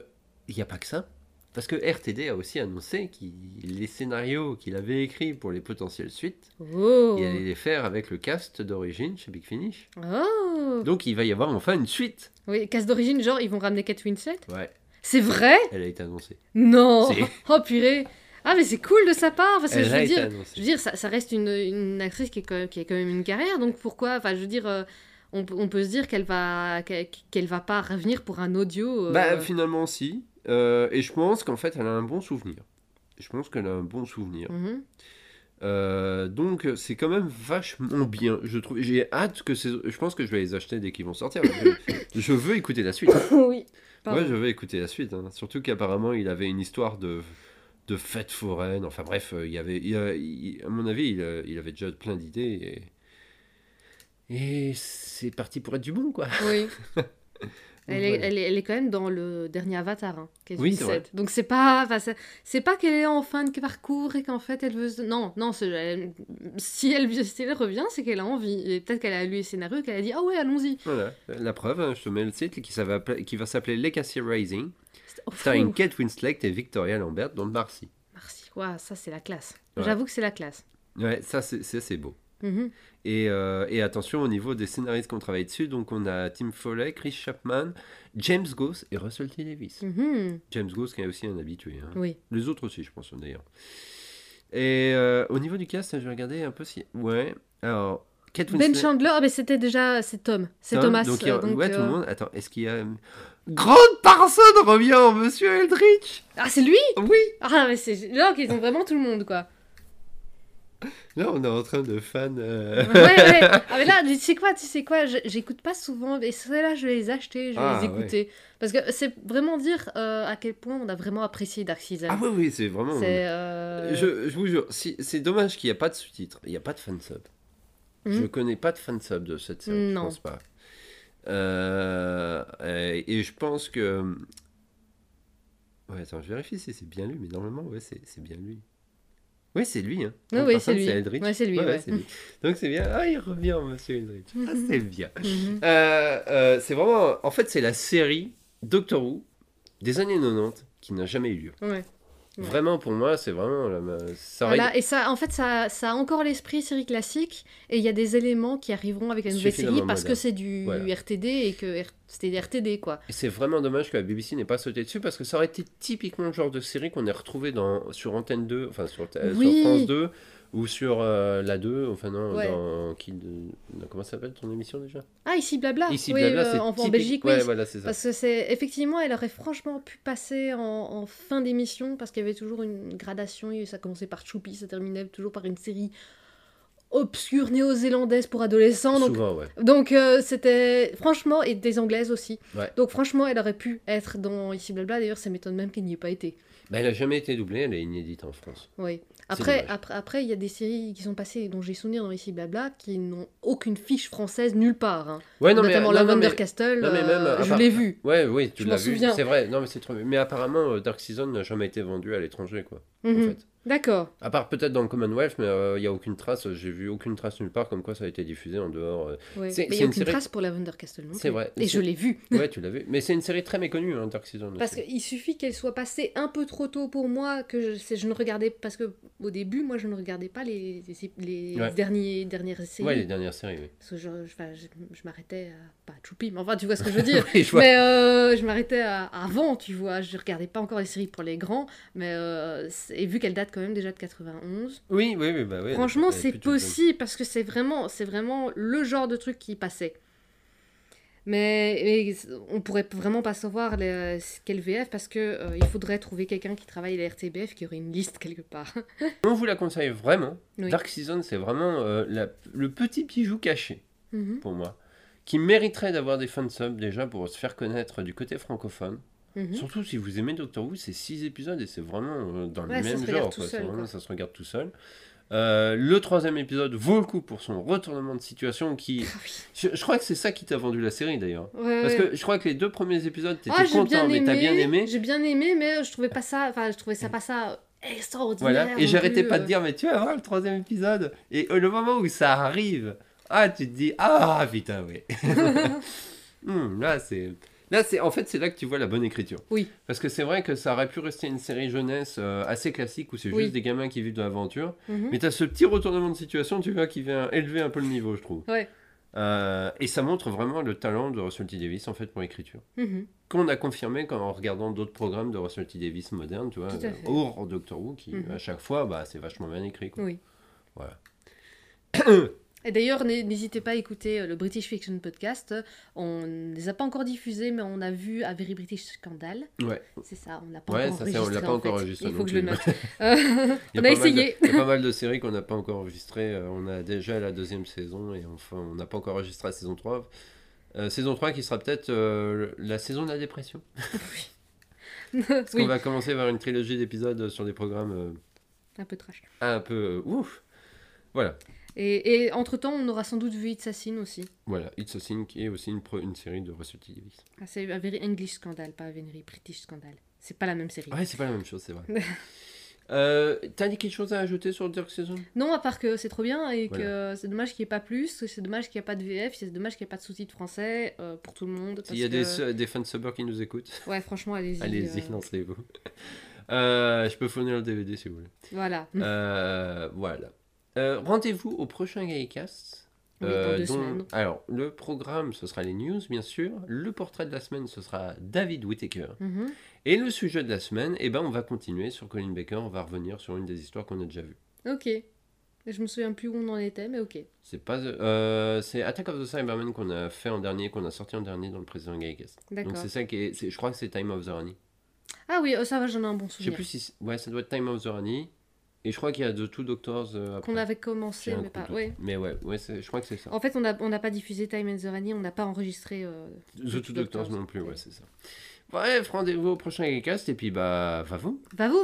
il n'y a pas que ça. Parce que RTD a aussi annoncé que les scénarios qu'il avait écrits pour les potentielles suites, Oh il allait les faire avec le cast d'origine chez Big Finish. Oh Donc il va y avoir enfin une suite. Oui, casse d'origine, genre, ils vont ramener Kate Winslet? Ouais, C'est vrai? Elle a été annoncée. Non. [laughs] Oh purée Ah, mais c'est cool de sa part, parce que Elle je veux dire, annoncée. je veux dire ça, ça reste une, une actrice qui, est quand même, qui a quand même une carrière, donc pourquoi? Enfin, je veux dire, euh, on, peut- on peut se dire qu'elle va, qu'elle va pas revenir pour un audio. euh, Bah finalement si. Euh, et je pense qu'en fait elle a un bon souvenir. Je pense qu'elle a un bon souvenir. mhm. Euh, donc c'est quand même vachement bien. Je trouve. J'ai hâte que ces... Je pense que je vais les acheter dès qu'ils vont sortir. je, je veux écouter la suite. [coughs] oui. Pardon. Ouais, je vais écouter la suite. hein. Surtout qu'apparemment, il avait une histoire de, de fête foraine. Enfin bref, il y avait, il, a- il- à mon avis, il, il avait déjà plein d'idées. Et, c'est parti pour être du bon, quoi. Oui. [laughs] Elle est, elle, est, elle est quand même dans le dernier Avatar, hein, Oui, vrai. Donc c'est pas, c'est- pas qu'elle est en fin de parcours et qu'en fait elle veut, se- non, non, elle- si elle, si elle revient, c'est qu'elle a envie. Et peut-être qu'elle a lu les scénarios et qu'elle a dit ah ouais, allons-y. Voilà, la preuve, hein, je te mets le site qui, ça va, appeler- qui va s'appeler Legacy Rising, Oh, starring. Kate Winslet et Victoria Lambert dans Marcy. Merci. Ouah, ça c'est la classe. Ouais. J'avoue que c'est la classe. Ouais, ça c'est beau. Et, euh, et attention au niveau des scénaristes qu'on travaille dessus, donc on a Tim Foley, Chris Chapman, James Goss et Russell T. Davis. Mhm. James Goss qui est aussi un habitué. hein. Oui. Les autres aussi, je pense d'ailleurs. Et euh, au niveau du cast, je vais regarder un peu si. Ouais. Alors, Kate Ben Winslet. Chandler, ah, mais c'était déjà, c'est Tom, c'est Thomas. Donc, a- donc, ouais, tout euh, le monde. Attends, est-ce qu'il y a. Grande personne revient en Monsieur Eldritch? Ah c'est lui? Oui Ah mais c'est là qu'ils ont vraiment tout le monde quoi. Là, on est en train de fan. euh, ouais, ouais. [laughs] Ah, mais là, tu sais quoi, tu sais quoi, je- j'écoute pas souvent, et ceux-là, je vais les acheter, je vais Ah, les écouter. Parce que c'est vraiment dire euh, à quel point on a vraiment apprécié Dark Season. Ah oui, oui, c'est vraiment. Euh, Je, je vous jure, si, c'est dommage qu'il n'y a pas de sous-titres, il n'y a pas de fansub. Hmm. Je connais pas de fansub de cette série, je Non. pense pas. Et, et je pense que. Ouais, attends, je vérifie si c'est bien lui, mais normalement, ouais, c'est bien lui. Oui, c'est lui. Hein. Oui, oui, c'est lui. Eldritch. Ouais, c'est lui, ouais. c'est lui. Donc c'est bien. Ah, il revient, monsieur Eldritch. Ah, Mhm. c'est bien. Mhm. Euh, euh, c'est vraiment. En fait, c'est la série Doctor Who des années 90 qui n'a jamais eu lieu. Ouais. Ouais. Vraiment, pour moi, c'est vraiment. ça et ça, en fait, ça, ça a encore l'esprit série classique, et il y a des éléments qui arriveront avec la nouvelle série parce que c'est du Voilà. RTD et que c'était des RTD quoi. Et c'est vraiment dommage que la BBC n'ait pas sauté dessus parce que ça aurait été typiquement le genre de série qu'on ait retrouvé dans, sur Antenne 2, enfin sur, euh, sur Oui. France 2 ou sur euh, la 2, enfin non, Ouais. dans, qui, dans- comment ça s'appelle ton émission déjà? Ah, ici blabla. Ici oui, Blabla, euh, en, typique- Belgique, ouais, oui. voilà, ça. Parce que c'est effectivement, elle aurait franchement pu passer en, en fin d'émission parce qu'il y avait toujours une gradation. et Ça commençait par Choupi, ça terminait toujours par une série obscure néo-zélandaise pour adolescents. Donc, Souvent, ouais. donc euh, c'était franchement et des anglaises aussi. Ouais. Donc franchement, elle aurait pu être dans ici blabla. D'ailleurs, ça m'étonne même qu'elle n'y ait pas été. Bah, elle n'a jamais été doublée, elle est inédite en France. Oui. Après, après, après, il y a des séries qui sont passées dont j'ai souvenir dans ici blabla qui n'ont aucune fiche française nulle part. hein. Ouais, non, mais, Notamment non, Lavender mais- Castle. non, mais même, euh, je part- l'ai vu. Ouais, oui, tu l'as vu. C'est vrai, non, mais c'est trop. Mais apparemment, euh, Dark Season n'a jamais été vendu à l'étranger, quoi. En Mhm. fait. D'accord. À part peut-être dans le Commonwealth, mais il n'y a aucune trace. J'ai vu aucune trace nulle part comme quoi ça a été diffusé en dehors. euh. Ouais. Mais il n'y a une aucune série- trace pour Lavender Castle non C'est vrai. Et je l'ai vu. [laughs] Ouais, tu l'as vu. Mais c'est une série très méconnue, hein, Dark Season. Parce qu'il suffit qu'elle soit passée un peu trop tôt pour moi, que je, ne regardais... Parce que au début, moi, je ne regardais pas les, les, les Ouais. derniers, dernières séries. Ouais, les dernières séries, oui. Parce que je, je m'arrêtais à... Pas Choupi, mais enfin, tu vois ce que je veux dire. [laughs] Oui, je mais euh, je m'arrêtais à- avant, tu vois. Je regardais pas encore les séries pour les grands. Mais euh, et vu qu'elle date quand même déjà de 91, Oui, oui, oui, bah oui. franchement, c'est possible parce que c'est vraiment, c'est vraiment le genre de truc qui passait. Mais, mais on pourrait vraiment pas savoir les- quel VF parce que euh, il faudrait trouver quelqu'un qui travaille à la RTBF qui aurait une liste quelque part. [laughs] On vous la conseille vraiment. Oui. Dark Season, c'est vraiment la- le petit bijou caché Mhm, pour moi, qui mériterait d'avoir des fansubs déjà pour se faire connaître du côté francophone. mhm. Surtout si vous aimez Doctor Who, c'est 6 épisodes et c'est vraiment euh, dans Ouais, le même genre. quoi. Seul, vraiment- quoi. ça se regarde tout seul. Euh, le troisième épisode vaut le coup pour son retournement de situation qui... Ah. Je, je crois que c'est ça qui t'a vendu la série d'ailleurs. Ouais, Parce que je crois que les deux premiers épisodes, t'étais j'ai content, mais t'as bien aimé. J'ai bien aimé, mais je trouvais pas ça. Enfin, je trouvais ça pas ça extraordinaire. Voilà, et j'arrêtais pas de euh. dire, mais tu vas voir le troisième épisode. Et euh, le moment où ça arrive, ah, tu te dis, ah putain, oui. [laughs] Hmm, là, c'est. Là, c'est en fait, c'est là que tu vois la bonne écriture. Oui. Parce que c'est vrai que ça aurait pu rester une série jeunesse euh, assez classique où c'est Oui. juste des gamins qui vivent de l'aventure. Mhm. Mais tu as ce petit retournement de situation, tu vois, qui vient élever un peu le niveau, je trouve. Ouais. Euh, et ça montre vraiment le talent de Russell T Davis, en fait, pour l'écriture. Mhm. Qu'on a confirmé quand, en regardant d'autres programmes de Russell T Davis modernes, tu vois, euh, hors Doctor Who, qui Mhm. à chaque fois, bah, c'est vachement bien écrit. Quoi. Oui. Voilà. [clears throat] Et d'ailleurs, n'hé- n'hésitez pas à écouter euh, le British Fiction Podcast. On ne les a pas encore diffusés, mais on a vu A Very British Scandal. Ouais. C'est ça, on l'a pas Ouais, encore ça, on l'a pas en encore enregistré Il faut que je le note. [laughs] A on a essayé. Il y a pas mal de séries qu'on n'a pas encore enregistrées. Euh, On a déjà la deuxième saison et enfin, on n'a pas encore enregistré la saison 3. Euh, saison 3 qui sera peut-être euh, la saison de la dépression. [laughs] Parce oui, qu'on va commencer vers une trilogie d'épisodes sur des programmes euh, un peu trash. un peu ouf. Voilà. Et, et entre-temps, on aura sans doute vu Assassin aussi. Voilà, It's a Thing qui est aussi une, série de Russell T. Davis. Ah, c'est A Very English Scandal, pas A Very British Scandal. C'est pas la même série. Ouais, c'est pas la même chose, c'est vrai. [laughs] euh, T'as dit quelque chose à ajouter sur Dark Season Non, à part que c'est trop bien et que c'est dommage qu'il n'y ait pas plus, c'est dommage qu'il n'y ait pas de VF, c'est dommage qu'il n'y ait pas de sous-titres français euh, pour tout le monde. S'il y a des, des fans subbers qui nous écoutent, [laughs] Ouais, franchement, allez-y. allez-y, euh, lancez-vous. [laughs] Euh, je peux fournir le DVD si vous voulez. Voilà. Voilà. Euh, Rendez-vous au prochain Gaïcast. Oui, dans deux semaines. Alors, le programme, ce sera les news, bien sûr. Le portrait de la semaine, ce sera David Whittaker. Mhm. Et le sujet de la semaine, eh ben, on va continuer sur Colin Baker. On va revenir sur une des histoires qu'on a déjà vues. Ok. Je me souviens plus où on en était, mais ok. C'est pas, euh, c'est Attack of the Cybermen qu'on a fait en dernier, qu'on a sorti en dernier dans le précédent Gaïcast. Donc D'accord. c'est ça qui est, je crois que c'est Time of the Rani. Ah oui, euh, ça va, j'en ai un bon Je sais souvenir. plus si, ouais, ça doit être Time of the Rani. Et je crois qu'il y a The Two Doctors euh. Qu'on avait commencé, mais pas. Ouais. Mais ouais, ouais, je crois que c'est ça. En fait, on n'a on n'a pas diffusé Time and the Rani, on n'a pas enregistré. euh, The The Two Doctors Doctors. non plus, ouais, c'est ça. Bref, rendez-vous au prochain Gaïcast et puis bah, va vous Va-vous